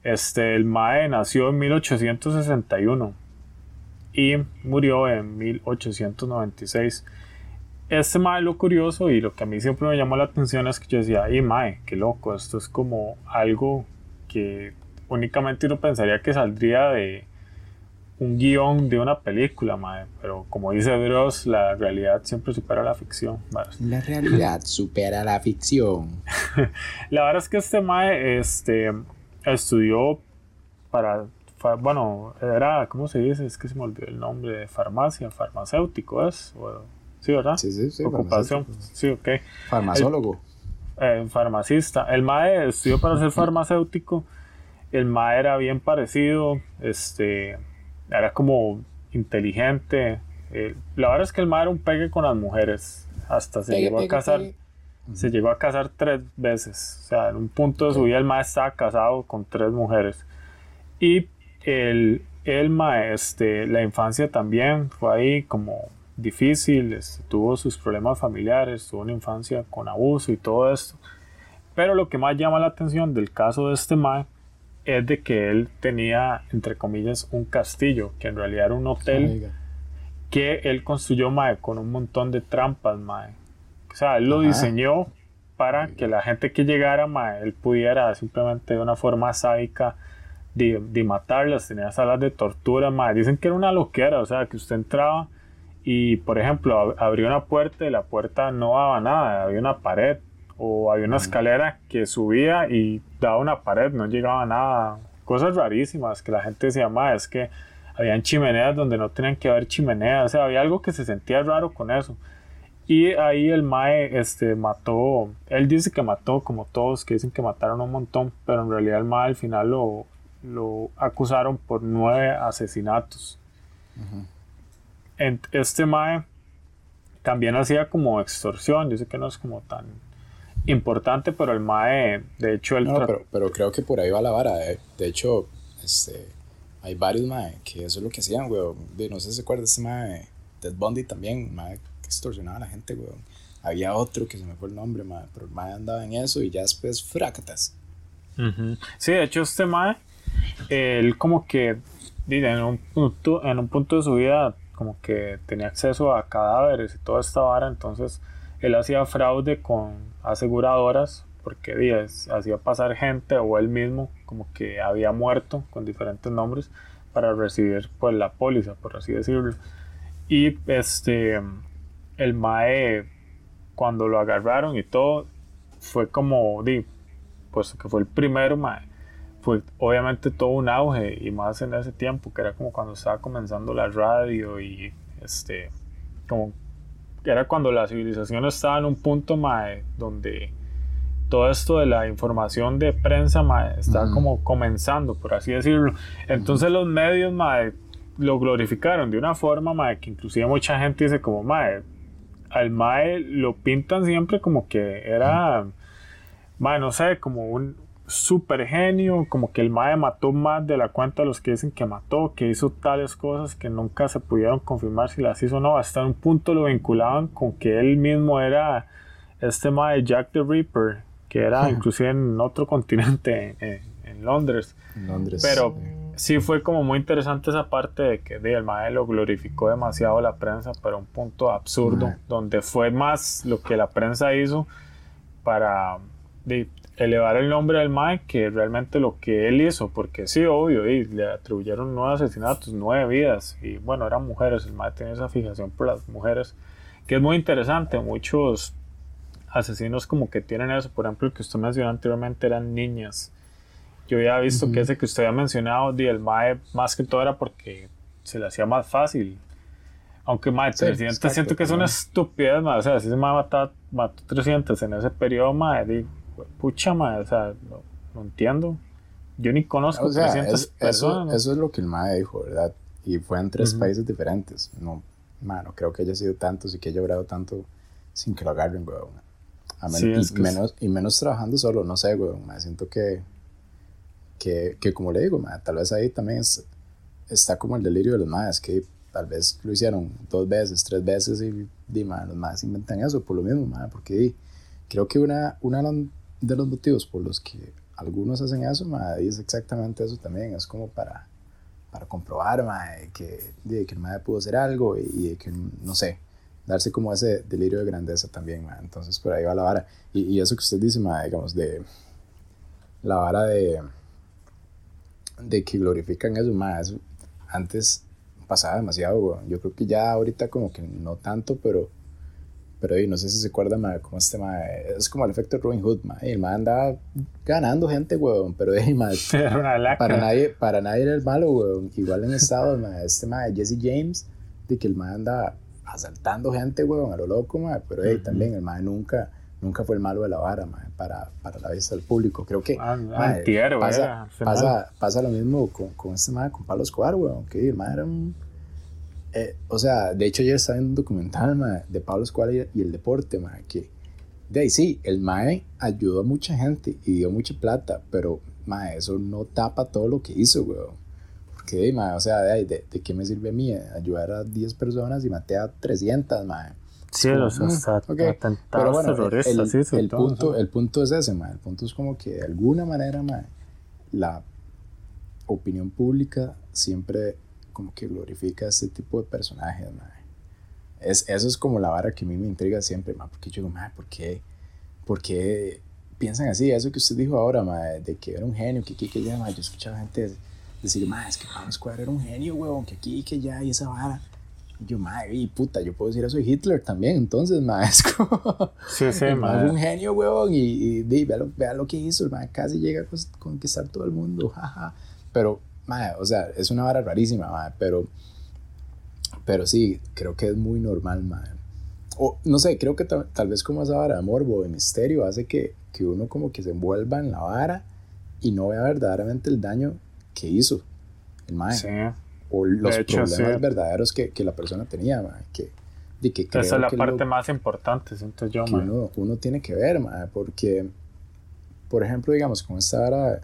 [SPEAKER 1] Este, el Mae nació en 1861 y murió en 1896. Este Mae lo curioso y lo que a mí siempre me llamó la atención es que yo decía, ay Mae, qué loco, esto es como algo que únicamente uno pensaría que saldría de, un guion de una película, madre. Pero como dice Dross, la realidad siempre supera la ficción.
[SPEAKER 2] La realidad supera la ficción.
[SPEAKER 1] la verdad es que este mae este, estudió para. Bueno, era. ¿Cómo se dice? Es que se me olvidó el nombre de farmacia, farmacéutico, ¿es? sí, ¿verdad?
[SPEAKER 2] Sí, sí, sí.
[SPEAKER 1] Ocupación. Sí, ok.
[SPEAKER 2] Farmacólogo.
[SPEAKER 1] El, eh, farmacista. El mae estudió para ser farmacéutico. El mae era bien parecido. Este era como inteligente. Eh, la verdad es que el mae era un pegue con las mujeres. Hasta se llegó a casar. Se llegó a casar tres veces. O sea, en un punto de su vida el mae estaba casado con tres mujeres. Y el, el mae, este, la infancia también fue ahí como difícil. Este, tuvo sus problemas familiares. Tuvo una infancia con abuso y todo esto. Pero lo que más llama la atención del caso de este mae es de que él tenía, entre comillas, un castillo, que en realidad era un hotel que él construyó, mae, con un montón de trampas, mae. O sea, él lo diseñó para que la gente que llegara, mae, él pudiera simplemente de una forma sádica de, de matarlas, tenía salas de tortura, mae. Dicen que era una loquera, o sea, que usted entraba y, por ejemplo, abrió una puerta y la puerta no daba nada, había una pared o había una escalera que subía y daba una pared, no llegaba a nada. Cosas rarísimas que la gente decía, más es que habían chimeneas donde no tenían que haber chimeneas, o sea, había algo que se sentía raro con eso. Y ahí el Mae este, mató, él dice que mató, como todos que dicen que mataron un montón, pero en realidad el Mae al final lo, lo acusaron por nueve asesinatos. Este Mae también hacía como extorsión, yo sé que no es como tan importante, pero el MAE, de hecho, el...
[SPEAKER 2] No, pero, pero, creo que por ahí va la vara. Eh. De hecho, este, hay varios MAE que eso es lo que hacían, weón. No sé si se acuerda de ese MAE, Ted Bundy también, MAE que extorsionaba a la gente, weón. Había otro que se me fue el nombre, MAE, pero el MAE andaba en eso y ya después fracatas.
[SPEAKER 1] Sí, de hecho, este MAE, él como que, en un, punto, en un punto de su vida, como que tenía acceso a cadáveres y toda esta vara, entonces él hacía fraude con aseguradoras porque días hacía pasar gente o él mismo como que había muerto con diferentes nombres para recibir pues la póliza por así decirlo. Y este el mae cuando lo agarraron y todo fue como di pues que fue el primero mae fue obviamente todo un auge y más en ese tiempo que era como cuando estaba comenzando la radio y este como era cuando la civilización estaba en un punto mae, donde todo esto de la información de prensa mae, estaba como comenzando, por así decirlo. Entonces los medios mae, lo glorificaron de una forma mae, que inclusive mucha gente dice como mae, al Mae lo pintan siempre como que era, Mae, no sé, como un super genio, como que el Mae mató más de la cuenta de los que dicen que mató, que hizo tales cosas que nunca se pudieron confirmar si las hizo o no. Hasta un punto lo vinculaban con que él mismo era este Mae Jack the Ripper, que era inclusive en otro continente, en, Londres.
[SPEAKER 2] Londres.
[SPEAKER 1] Pero sí fue como muy interesante esa parte de que el Mae lo glorificó demasiado la prensa, pero un punto absurdo, donde fue más lo que la prensa hizo para elevar el nombre del Mae que realmente lo que él hizo, porque sí, obvio, y le atribuyeron nueve asesinatos, nueve vidas, y bueno, eran mujeres, el Mae tenía esa fijación por las mujeres, que es muy interesante, muchos asesinos como que tienen eso. Por ejemplo, el que usted mencionó anteriormente eran niñas. Yo había visto que ese que usted había mencionado, de el MAE, más que todo era porque se le hacía más fácil. Aunque MAE, 300 siento que es una estupidez, O sea, si se mató, mató 300 en ese periodo, di, pucha, MAE, o sea, no, entiendo. Yo ni conozco o 300
[SPEAKER 2] personas. Eso, es lo que el MAE dijo, ¿verdad? Y fue en tres países diferentes. No, mano, creo que haya sido tanto, y que haya obrado tanto sin que lo agarren, weón y, menos, y menos trabajando solo, no sé, güey. Me siento que, que, que, como le digo, tal vez ahí también está como el delirio de los más, que tal vez lo hicieron dos veces, tres veces y, y los más inventan eso por lo mismo, porque creo que una, una de los motivos por los que algunos hacen eso, es exactamente eso también, es como para, para comprobar que, que el madre pudo hacer algo y, y que, no sé, darse como ese delirio de grandeza también, Entonces por ahí va la vara. Y, y eso que usted dice, digamos, de la vara de, de que glorifican eso, más antes pasaba demasiado, Yo creo que ya ahorita como que no tanto, pero pero no sé si se acuerda, ma, como este ma, es como el efecto Robin Hood, ma, el ma andaba ganando gente, weón, pero de ma, para nadie, para nadie era el malo, weón, igual en Estados, ma, este ma, Jesse James, de que el ma anda asaltando gente, weón, a lo loco, ma, pero hey, también el mae nunca, nunca fue el malo de la vara, ma, para, para la vista del público. Creo que
[SPEAKER 1] ah,
[SPEAKER 2] pasa, pasa, pasa, lo mismo con, con este mae, con Pablo Escobar, weón, que el mae era un... Eh, o sea, de hecho yo estaba en un documental ma, de Pablo Escobar y, el deporte, ma, que de ahí sí, el mae ayudó a mucha gente y dio mucha plata, pero ma, eso no tapa todo lo que hizo, weón que, o sea, de, de, de, qué me sirve a mí ayudar a 10 personas y maté a 300, mae.
[SPEAKER 1] Sí, los mm, Pero bueno,
[SPEAKER 2] el, punto, el punto es ese, mae. El punto es como que de alguna manera, mae, la opinión pública siempre como que glorifica este tipo de personajes, mae. Es, eso es como la vara que a mí me intriga siempre, mae, porque yo digo, mae, ¿por qué? ¿Por qué piensan así? Eso que usted dijo ahora, mae, de que era un genio, que aquí, que ya, mae, yo escuchaba gente decir, ma, es que Pablo Escobar era un genio, huevón, que aquí, que ya, y esa vara. Y yo, ma, y puta, yo puedo decir eso de Hitler también, entonces, ma, es como...
[SPEAKER 1] Sí, sí, ma.
[SPEAKER 2] un genio, huevón, y, y, vea, lo, vea, lo, que hizo, ma, casi llega a conquistar todo el mundo, jaja. Pero, ma, o sea, es una vara rarísima, ma, pero... Pero sí, creo que es muy normal, ma. O, no sé, creo que tal vez como esa vara de morbo, de misterio, hace que, que uno como que se envuelva en la vara y no vea verdaderamente el daño que hizo el mae. O los problemas verdaderos que, que, la persona tenía, mae. Que, de que
[SPEAKER 1] Esa es la parte más importante, siento yo,
[SPEAKER 2] que uno, uno, tiene que ver, mae, porque, por ejemplo, digamos, con esta vara,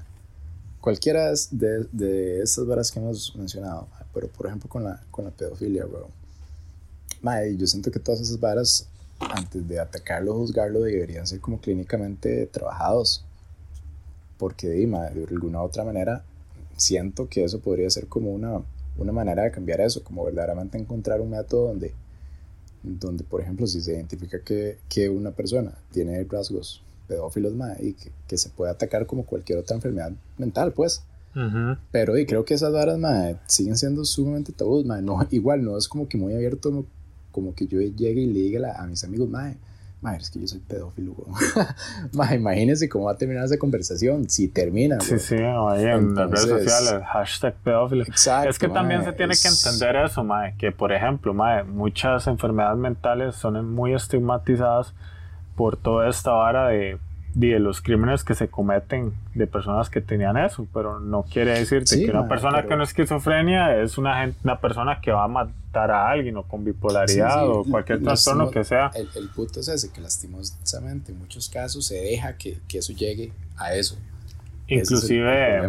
[SPEAKER 2] cualquiera de, de estas varas que hemos mencionado, pero por ejemplo con la, con la pedofilia, bro. Mae, yo siento que todas esas varas, antes de atacarlo o juzgarlo, deberían ser como clínicamente trabajados. Porque, de, de alguna u otra manera, siento que eso podría ser como una, una manera de cambiar eso, como verdaderamente encontrar un método donde, donde por ejemplo, si se identifica que, que una persona tiene rasgos pedófilos y que, que, se puede atacar como cualquier otra enfermedad mental, pues. Pero y creo que esas varas siguen siendo sumamente tabús. No, igual no es como que muy abierto, como que yo llegue y le diga a mis amigos, madre Madre, es que yo soy pedófilo, Madre, imagínense cómo va a terminar esa conversación, si termina.
[SPEAKER 1] Sí, sí, ahí en las redes sociales, hashtag pedófilo. Exacto. Es que también se tiene que entender eso, madre, que por ejemplo, madre, muchas enfermedades mentales son muy estigmatizadas por toda esta vara de de los crímenes que se cometen de personas que tenían eso, pero no quiere decirte que una persona que no es esquizofrenia es una, una persona que va a matar a alguien o con bipolaridad o cualquier trastorno que sea.
[SPEAKER 2] El, el, punto es ese, que lastimosamente en muchos casos se deja que, que eso llegue a eso.
[SPEAKER 1] Inclusive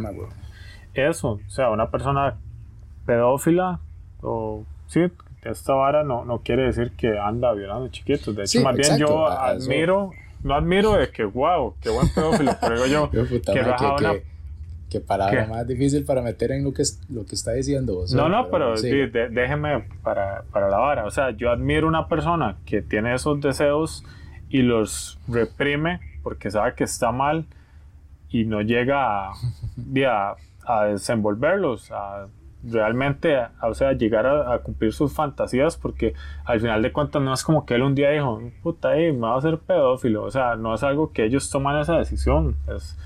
[SPEAKER 1] eso, o sea, una persona pedófila o sí, esta vara no, no quiere decir que anda violando chiquitos, de hecho más bien yo admiro no admiro de que, wow, qué buen pedófilo, pero digo yo, que, que,
[SPEAKER 2] una... que, palabra más difícil para meter en lo que, lo que está diciendo vos.
[SPEAKER 1] No, no, pero, déjeme para, para la vara. O sea, yo admiro una persona que tiene esos deseos y los reprime porque sabe que está mal y no llega a, a, a desenvolverlos, a realmente, o sea, llegar a, cumplir sus fantasías, porque al final de cuentas no es como que él un día dijo, puta, me va a ser pedófilo, o sea, no es algo que ellos toman esa decisión, es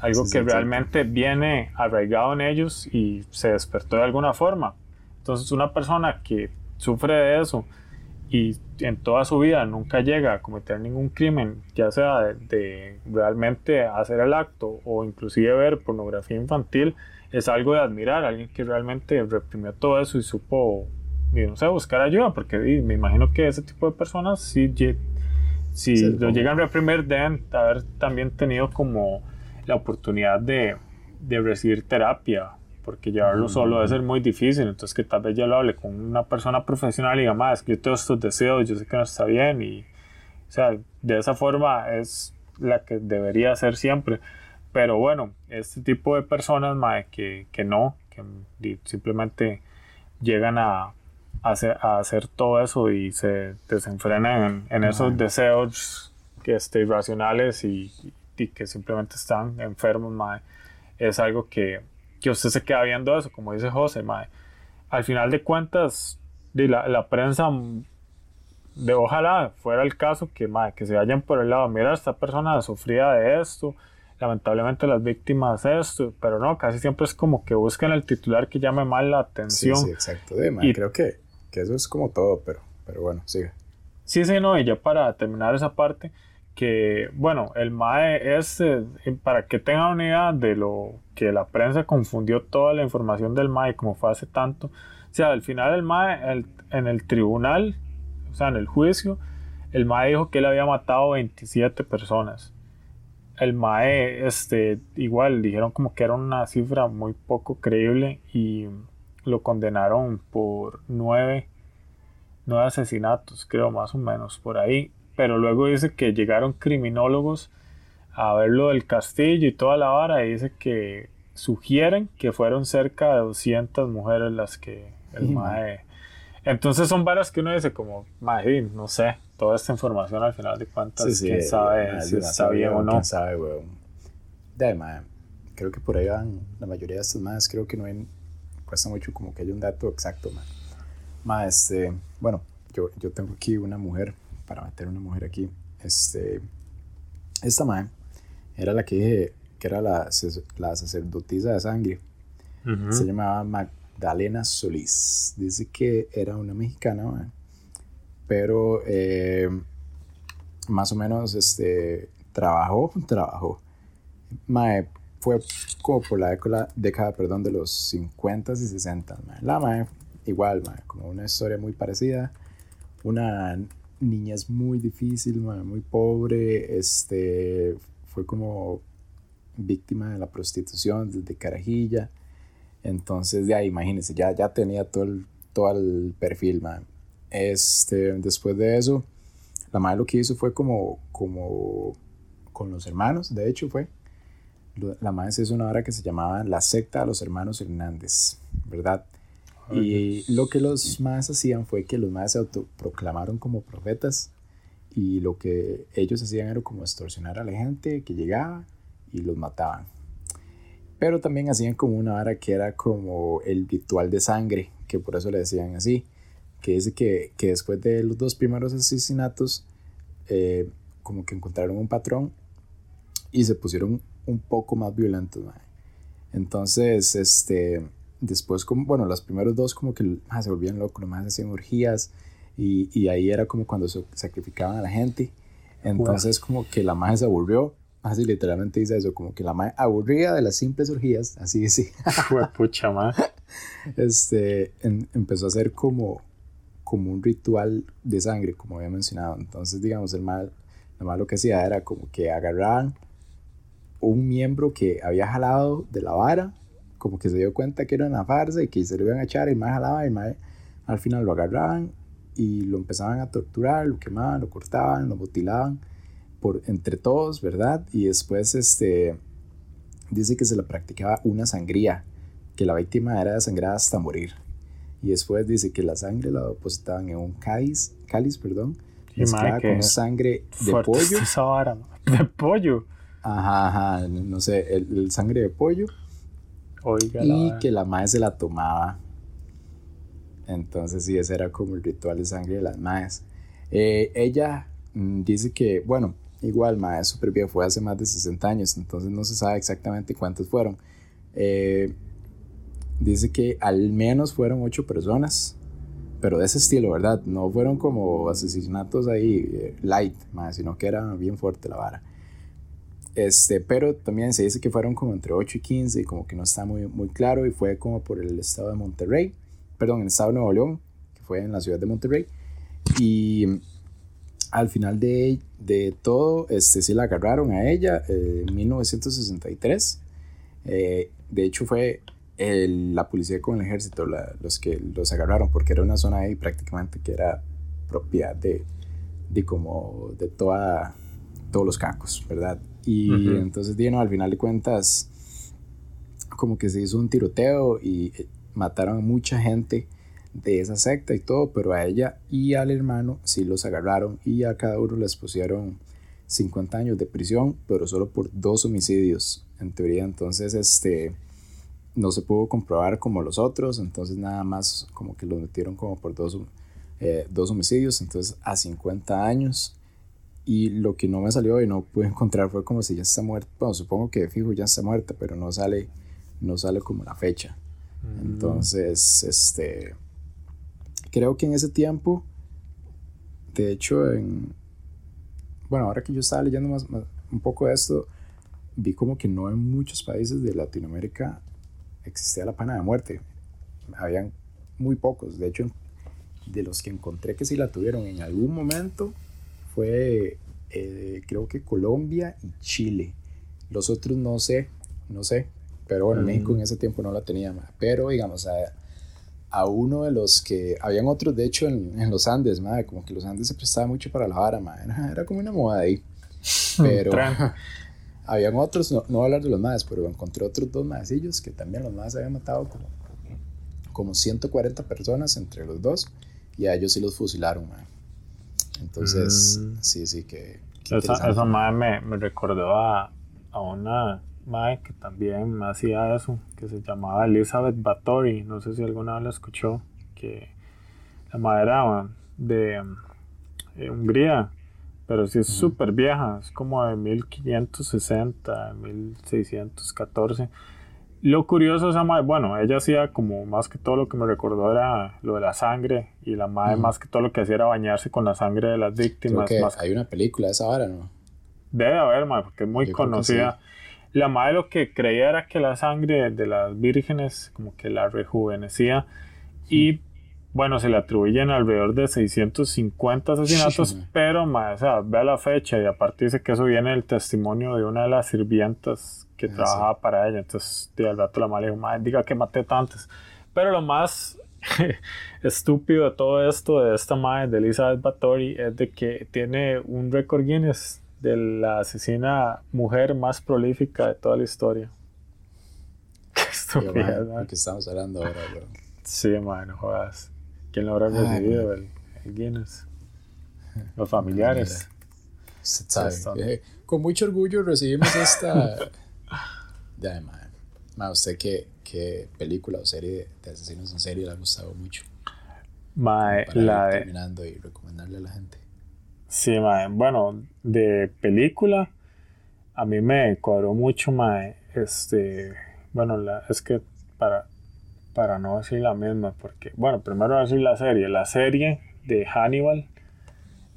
[SPEAKER 1] algo que realmente viene arraigado en ellos y se despertó de alguna forma. Entonces, una persona que sufre de eso y en toda su vida nunca llega a cometer ningún crimen, ya sea de, de realmente hacer el acto o inclusive ver pornografía infantil, es algo de admirar, alguien que realmente reprimió todo eso y supo, no sé, buscar ayuda, porque me imagino que ese tipo de personas, si, si lo llegan a reprimir, deben haber también tenido como la oportunidad de, de recibir terapia, porque llevarlo solo debe ser muy difícil, entonces que tal vez ya lo hable con una persona profesional y diga, más, es que yo tengo estos deseos, yo sé que no está bien, y, o sea, de esa forma es la que debería ser siempre. Pero bueno, este tipo de personas que, que, no, que simplemente llegan a, hacer, a hacer todo eso y se desenfrenan en, esos deseos que este, irracionales y, y, que simplemente están enfermos, es algo que, que usted se queda viendo eso, como dice José, al final de cuentas, de la, la prensa de ojalá fuera el caso que, que se vayan por el lado, mira, esta persona sufría de esto, lamentablemente las víctimas esto, pero no, casi siempre es como que buscan el titular que llame más la atención.
[SPEAKER 2] Sí, exacto. y, creo que, que, eso es como todo, pero, pero bueno, sigue.
[SPEAKER 1] Sí, sí, no, y ya para terminar esa parte, que bueno, el MAE es, eh, para que tengan una idea de lo que la prensa confundió toda la información del MAE como fue hace tanto, o sea, al final el MAE en el tribunal, o sea, en el juicio, el MAE dijo que él había matado 27 personas el MAE, este, igual dijeron como que era una cifra muy poco creíble y lo condenaron por nueve, nueve asesinatos, creo más o menos por ahí. Pero luego dice que llegaron criminólogos a ver lo del castillo y toda la vara y dice que sugieren que fueron cerca de 200 mujeres las que el MAE. Entonces son varas que uno dice como, MAE, no sé, toda esta información al final de cuentas, quién sabe si está bien o no.
[SPEAKER 2] Quién sabe, weón. De creo que por ahí van la mayoría de estas más, creo que no hay, cuesta mucho como que haya un dato exacto, más. Más, este, bueno, yo, yo tengo aquí una mujer, para meter una mujer aquí, este, esta madre era la que dije que era la, la sacerdotisa de sangre. Se llamaba Magdalena Solís. Dice que era una mexicana, man, pero eh, más o menos este, trabajó, trabajó. Mae, fue como por la década, década perdón, de los 50 y 60. La mae, igual, mae, como una historia muy parecida. Una niñez muy difícil, muy pobre. Este, fue como víctima de la prostitución desde Carajilla. Entonces, ya imagínense, ya, ya tenía todo el, todo el perfil, mae. Este, después de eso, la madre lo que hizo fue como, como con los hermanos, de hecho fue, la madre se hizo una hora que se llamaba la secta de los hermanos Hernández, ¿verdad? Y lo que los más hacían fue que los más se autoproclamaron como profetas y lo que ellos hacían era como extorsionar a la gente que llegaba y los mataban. Pero también hacían como una hora que era como el ritual de sangre, que por eso le decían así que dice que, que después de los dos primeros asesinatos, eh, como que encontraron un patrón y se pusieron un poco más violentos. Entonces, este, después, como, bueno, los primeros dos como que se volvían locos, más hacían orgías y, y, ahí era como cuando se sacrificaban a la gente. Entonces, como que la magia se volvió así literalmente dice eso, como que la madre aburrida de las simples orgías, así sí.
[SPEAKER 1] pucha, ma.
[SPEAKER 2] Este, empezó a hacer como, como un ritual de sangre, como había mencionado. Entonces, digamos, el mal, lo malo que hacía era como que agarraban un miembro que había jalado de la vara, como que se dio cuenta que era una farsa y que se lo iban a echar y más jalaba y más al final lo agarraban y lo empezaban a torturar, lo quemaban, lo cortaban, lo mutilaban por entre todos, ¿verdad? Y después este dice que se le practicaba una sangría, que la víctima era desangrada hasta morir. Y después dice que la sangre la depositaban en un cáliz, cáliz, perdón, mezclada con sangre de pollo.
[SPEAKER 1] de pollo.
[SPEAKER 2] Ajá, ajá, no sé, el, sangre de pollo.
[SPEAKER 1] Oiga,
[SPEAKER 2] y que la madre se la tomaba. Entonces sí, ese era como el ritual de sangre de las madres. Eh, ella mm, dice que, bueno, igual, madre super vieja, fue hace más de 60 años, entonces no se sabe exactamente cuántos fueron. Eh, dice que al menos fueron ocho personas, pero de ese estilo, ¿verdad? No fueron como asesinatos ahí eh, light, madre, sino que era bien fuerte la vara. Este, pero también se dice que fueron como entre 8 y 15, y como que no está muy, muy claro, y fue como por el estado de Monterrey, perdón, el estado de Nuevo León, que fue en la ciudad de Monterrey. Y al final de, de todo, este, sí la agarraron a ella en 1963. Eh, de hecho, fue la policía con el ejército los que los agarraron, porque era una zona ahí prácticamente que era propiedad de, de como de toda, todos los cacos, ¿verdad? Y entonces, bueno, al final de cuentas, como que se hizo un tiroteo y eh, mataron a mucha gente de esa secta y todo, pero a ella y al hermano sí los agarraron y a cada uno les pusieron 50 años de prisión, pero solo por dos homicidios, en teoría. Entonces, este, no se pudo comprobar como los otros, entonces nada más como que los metieron como por dos, eh, dos homicidios, entonces a 50 años. Y lo que no me salió y no pude encontrar fue como si ya está muerta. Bueno, supongo que fijo ya está muerta, pero no sale, no sale como la fecha. Mm. Entonces, este, creo que en ese tiempo, de hecho, en, bueno, ahora que yo estaba leyendo más, un poco de esto, vi como que no en muchos países de Latinoamérica existía la pena de muerte. Habían muy pocos. De hecho, de los que encontré que sí la tuvieron en algún momento, fue eh, creo que Colombia y Chile. Los otros no sé, no sé. Pero bueno, México en ese tiempo no la tenía. Pero digamos, a, a, uno de los que. Habían otros, de hecho, en, en los Andes, madre, como que los Andes se prestaba mucho para la vara, madre. Era, como una moda ahí. Pero. habían otros, no, no voy a hablar de los más, pero encontré otros dos maecillos que también los más habían matado como, como 140 personas entre los dos y a ellos sí los fusilaron, madre. Entonces, mm. sí, sí que...
[SPEAKER 1] esa, esa madre me, me recordó a, a una madre que también hacía eso, que se llamaba Elizabeth Bathory, no sé si alguna vez la escuchó, que la madre era de eh, Hungría, pero sí es súper vieja, es como de 1560, 1614. Lo curioso es, bueno, ella hacía como más que todo lo que me recordó era lo de la sangre y la madre más que todo lo que hacía era bañarse con la sangre de las víctimas.
[SPEAKER 2] hay una película de esa hora, ¿no?
[SPEAKER 1] Debe haber, madre, porque es muy conocida. La madre lo que creía era que la sangre de las vírgenes como que la rejuvenecía y bueno, se le atribuyen alrededor de 650 asesinatos, pero más, o sea, vea la fecha y aparte dice que eso viene del testimonio de una de las sirvientas que trabajaba para ella. Entonces, al rato la madre dijo, madre, diga que maté tantos. Pero lo más estúpido de todo esto, de esta madre, de Elizabeth Bathory, es de que tiene un récord Guinness de la asesina mujer más prolífica de toda la historia.
[SPEAKER 2] Qué estúpida, que estamos hablando ahora, bro.
[SPEAKER 1] Sí, madre, no jodas. ¿Quién lo habrá recibido? El, el, Guinness. Los familiares.
[SPEAKER 2] Eh, con mucho orgullo recibimos esta Ya, ma, ¿usted qué, qué, película o serie de asesinos en serie le ha gustado mucho?
[SPEAKER 1] Ma, la de...
[SPEAKER 2] Terminando y recomendarle a la gente.
[SPEAKER 1] Sí, ma, bueno, de película, a mí me cuadró mucho, ma, este, bueno, la, es que para, para no decir la misma, porque, bueno, primero decir la serie, la serie de Hannibal,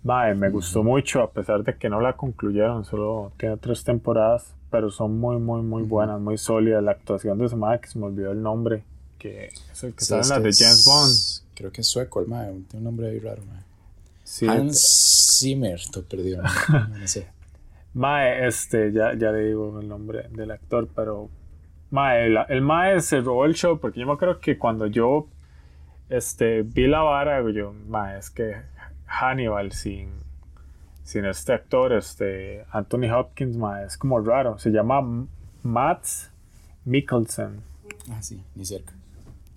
[SPEAKER 1] Mae, me gustó mucho, a pesar de que no la concluyeron, solo tiene tres temporadas, pero son muy, muy, muy buenas, muy sólidas. La actuación de ese mae, que se me olvidó el nombre, que es el que sale en
[SPEAKER 2] que
[SPEAKER 1] de James
[SPEAKER 2] es-
[SPEAKER 1] Bond.
[SPEAKER 2] Creo que es sueco el mae, tiene un nombre ahí raro, mae.
[SPEAKER 1] Sí,
[SPEAKER 2] Hans Zimmer, estoy perdido, mae, no sé.
[SPEAKER 1] Mae, este, ya, ya le digo el nombre del actor, pero Mae, el, el Mae se robó el show porque yo me acuerdo que cuando yo este, vi la vara, yo, Mae, es que Hannibal sin, sin este actor, este, Anthony Hopkins, Mae, es como raro. Se llama Matt Mikkelsen.
[SPEAKER 2] Ah, sí, ni cerca.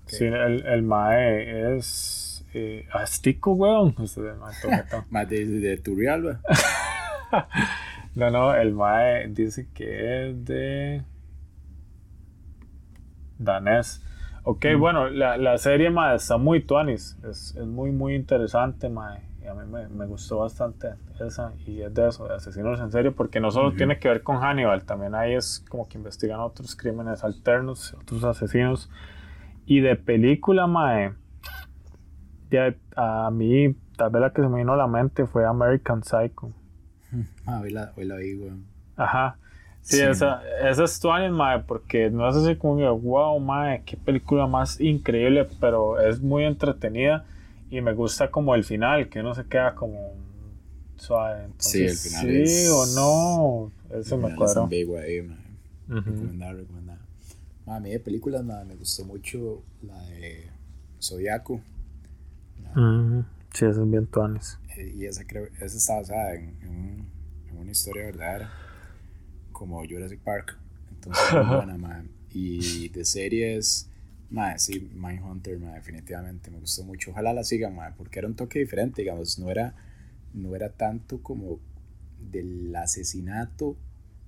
[SPEAKER 1] Sí, el, el Mae es eh, astico, weón. Este, mae, toqueta.
[SPEAKER 2] Más de, de Turrialba.
[SPEAKER 1] No, no, el Mae dice que es de danés. Ok, bueno, la, la serie Mae está muy tuanis, es, es muy, muy interesante, Mae. Y a mí me, me gustó bastante esa, y es de eso, de asesinos en serio, porque no solo tiene que ver con Hannibal, también ahí es como que investigan otros crímenes alternos, otros asesinos. Y de película, Mae, a mí, tal vez la que se me vino a la mente fue American Psycho.
[SPEAKER 2] Ah, hoy la, hoy la vi, weón.
[SPEAKER 1] Ajá. Sí,
[SPEAKER 2] Sí.
[SPEAKER 1] esa, esa es tuanis, mae, porque no es así como que, wow, mae, qué película más increíble, pero es muy entretenida y me gusta como el final, que uno se queda como suave.
[SPEAKER 2] Sí, el
[SPEAKER 1] Entonces,
[SPEAKER 2] final
[SPEAKER 1] sí
[SPEAKER 2] es-
[SPEAKER 1] o no, eso
[SPEAKER 2] Al
[SPEAKER 1] me
[SPEAKER 2] final es ambigua ahí, mae. Recomendada. Ma, a mí de películas ma, me gustó mucho la de Zodiaco.
[SPEAKER 1] Ujú. Sí, eso es bien tuanis.
[SPEAKER 2] Eh, y esa creo esa está basada en, en en una historia verdadera como Jurassic Park entonces muy buena y de series ma, sí Mindhunter ma, definitivamente me gustó mucho ojalá la sigan ma, porque era un toque diferente digamos no era no era tanto como del asesinato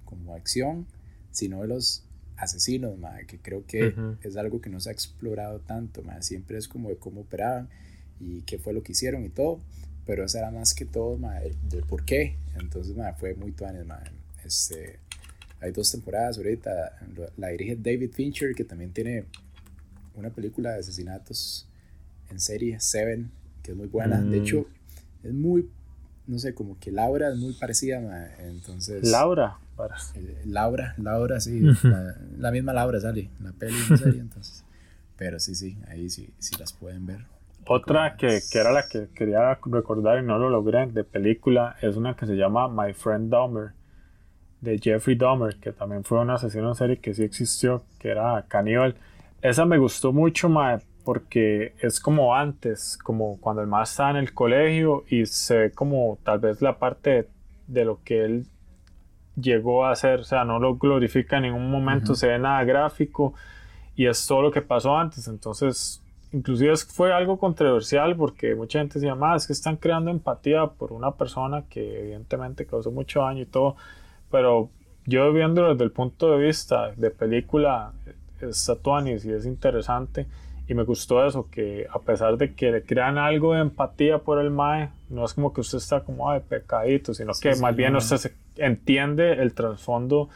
[SPEAKER 2] como acción sino de los asesinos ma, que creo que
[SPEAKER 1] Ujú.
[SPEAKER 2] es algo que no se ha explorado tanto ma. siempre es como de cómo operaban y qué fue lo que hicieron y todo pero eso era más que todo ma, del, por qué entonces ma, fue muy tuanes ma. este hay dos temporadas ahorita la dirige David Fincher que también tiene una película de asesinatos en serie Seven que es muy buena de
[SPEAKER 1] Mm.
[SPEAKER 2] hecho es muy no sé como que Laura es muy parecida ma, entonces
[SPEAKER 1] Laura. para-
[SPEAKER 2] eh, Laura, Laura, sí, la, la misma Laura sale en la peli en serie, entonces. Pero sí, sí, ahí sí, sí las pueden ver.
[SPEAKER 1] Otra que, que era la que quería recordar y no lo logré de película es una que se llama My Friend Dahmer de Jeffrey Dahmer que también fue un asesino en serie que sí existió que era caníbal esa me gustó mucho mae, porque es como antes como cuando el más estaba en el colegio y se ve como tal vez la parte de, de lo que él llegó a hacer o sea no lo glorifica en ningún momento
[SPEAKER 2] Ujú.
[SPEAKER 1] se ve nada gráfico y es todo lo que pasó antes. Entonces inclusive fue algo controversial porque mucha gente decía, más es que están creando empatía por una persona que evidentemente causó mucho daño y todo, pero yo viéndolo desde el punto de vista de película, es Tuanis y es interesante y me gustó eso, que a pesar de que le crean algo de empatía por el MAE, no es como que usted está como de pecadito, sino
[SPEAKER 2] Sí,
[SPEAKER 1] que
[SPEAKER 2] sí,
[SPEAKER 1] más bien
[SPEAKER 2] no.
[SPEAKER 1] usted se entiende el trasfondo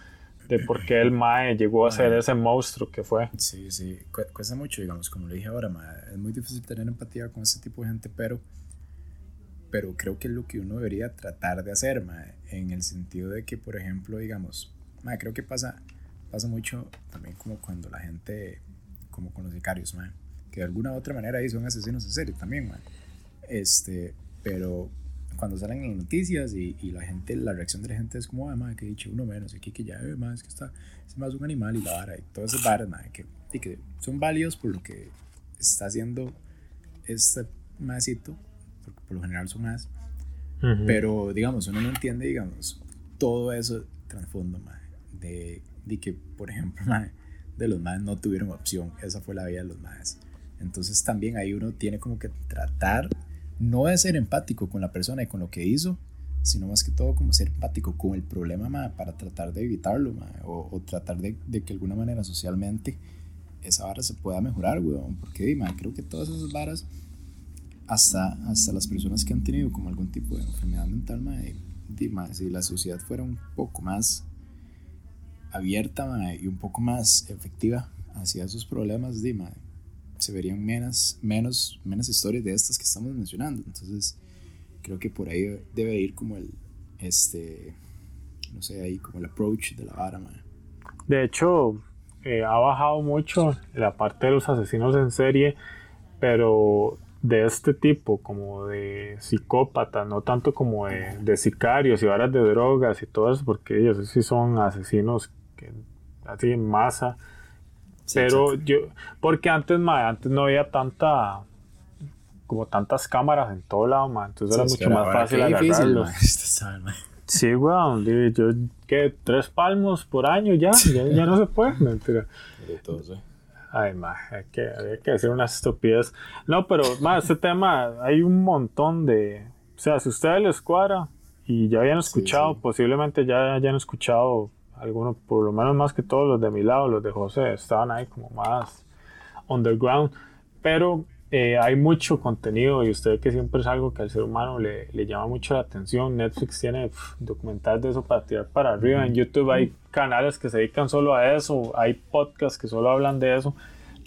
[SPEAKER 1] de por qué el MAE llegó a ser
[SPEAKER 2] Mae.
[SPEAKER 1] ese monstruo que fue.
[SPEAKER 2] Sí, sí, cu- cuesta mucho, digamos, como lo dije ahora, ma, es muy difícil tener empatía con este tipo de gente, pero, pero creo que es lo que uno debería tratar de hacer, ma, en el sentido de que, por ejemplo, digamos, ma, creo que pasa, pasa mucho también como cuando la gente, como con los sicarios, ma, que de alguna u otra manera ahí son asesinos en serie también, ma, este, pero cuando salen en noticias y, y la gente, la reacción de la gente es como, ah, madre, que dicho uno menos, aquí que ya, eh, madre, es que está, es más un animal y la vara, y todas esas varas, madre, que, y que son válidos por lo que está haciendo este maecito, porque por lo general son más,
[SPEAKER 1] Ujú.
[SPEAKER 2] pero digamos, uno no entiende, digamos, todo eso trasfondo, madre, de, de que, por ejemplo, madre, de los más no tuvieron opción, esa fue la vida de los más. Entonces también ahí uno tiene como que tratar, no de ser empático con la persona y con lo que hizo, sino más que todo como ser empático con el problema ma, para tratar de evitarlo o, o tratar de, de que de alguna manera socialmente esa vara se pueda mejorar, weón. Porque creo que todas esas varas, hasta, hasta las personas que han tenido como algún tipo de enfermedad mental, ma, y- di, ma, si la sociedad fuera un poco más abierta y un poco más efectiva hacia esos problemas, ma, se verían menos, menos, menos historias de estas que estamos mencionando. Entonces, creo que por ahí debe ir como el, este, no sé, ahí como el approach de la vara, man.
[SPEAKER 1] De hecho, eh, ha bajado mucho la parte de los asesinos en serie, pero de este tipo, como de psicópatas, no tanto como de, sicarios y varas de drogas y todo eso, porque ellos sí son asesinos que, así en masa. pero yo, porque antes, antes no había tanta, como tantas cámaras en todo lado, entonces era mucho más fácil agarrarlos. sí, weón, yo, que tres palmos por año ya, ya, no se puede, mentira. Ay, ma, hay que, que decir una estupidez. No, pero, ma, este tema, hay un montón de. O sea, si ustedes les cuadra y ya habían escuchado, posiblemente ya hayan escuchado algunos, por lo menos más que todos los de mi lado, los de José, estaban ahí como más underground. Pero eh, hay mucho contenido y usted que siempre es algo que al ser humano le, le llama mucho la atención. Netflix tiene documentales de eso para tirar para arriba. En YouTube hay canales que se dedican solo a eso, hay podcasts que solo hablan de eso.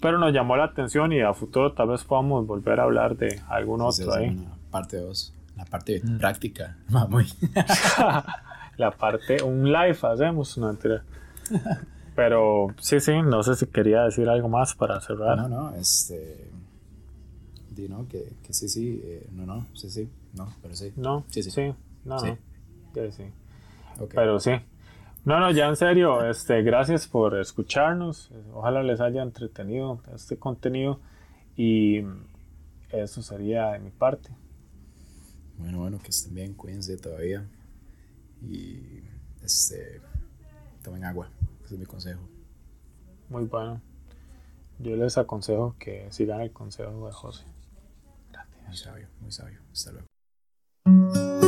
[SPEAKER 1] Pero nos llamó la atención y a futuro tal vez podamos volver a hablar de algún otro ahí.
[SPEAKER 2] parte 2, la parte
[SPEAKER 1] mm.
[SPEAKER 2] práctica,
[SPEAKER 1] la parte, un live hacemos, no Pero sí, sí, no sé si quería decir algo más para cerrar.
[SPEAKER 2] No, no, este di, ¿no? Que, que sí, sí, eh, no, no, sí, sí, no, pero sí.
[SPEAKER 1] No, sí, sí. sí no, sí. no. Sí, Pero sí. No, no, ya en serio, este, gracias por escucharnos. Ojalá les haya entretenido este contenido y eso sería de mi parte.
[SPEAKER 2] Bueno, bueno, que estén bien, cuídense todavía y este, tomen agua, ese es mi consejo.
[SPEAKER 1] Muy bueno. Yo les aconsejo que sigan el consejo de José.
[SPEAKER 2] Muy sabio, muy sabio. Hasta luego.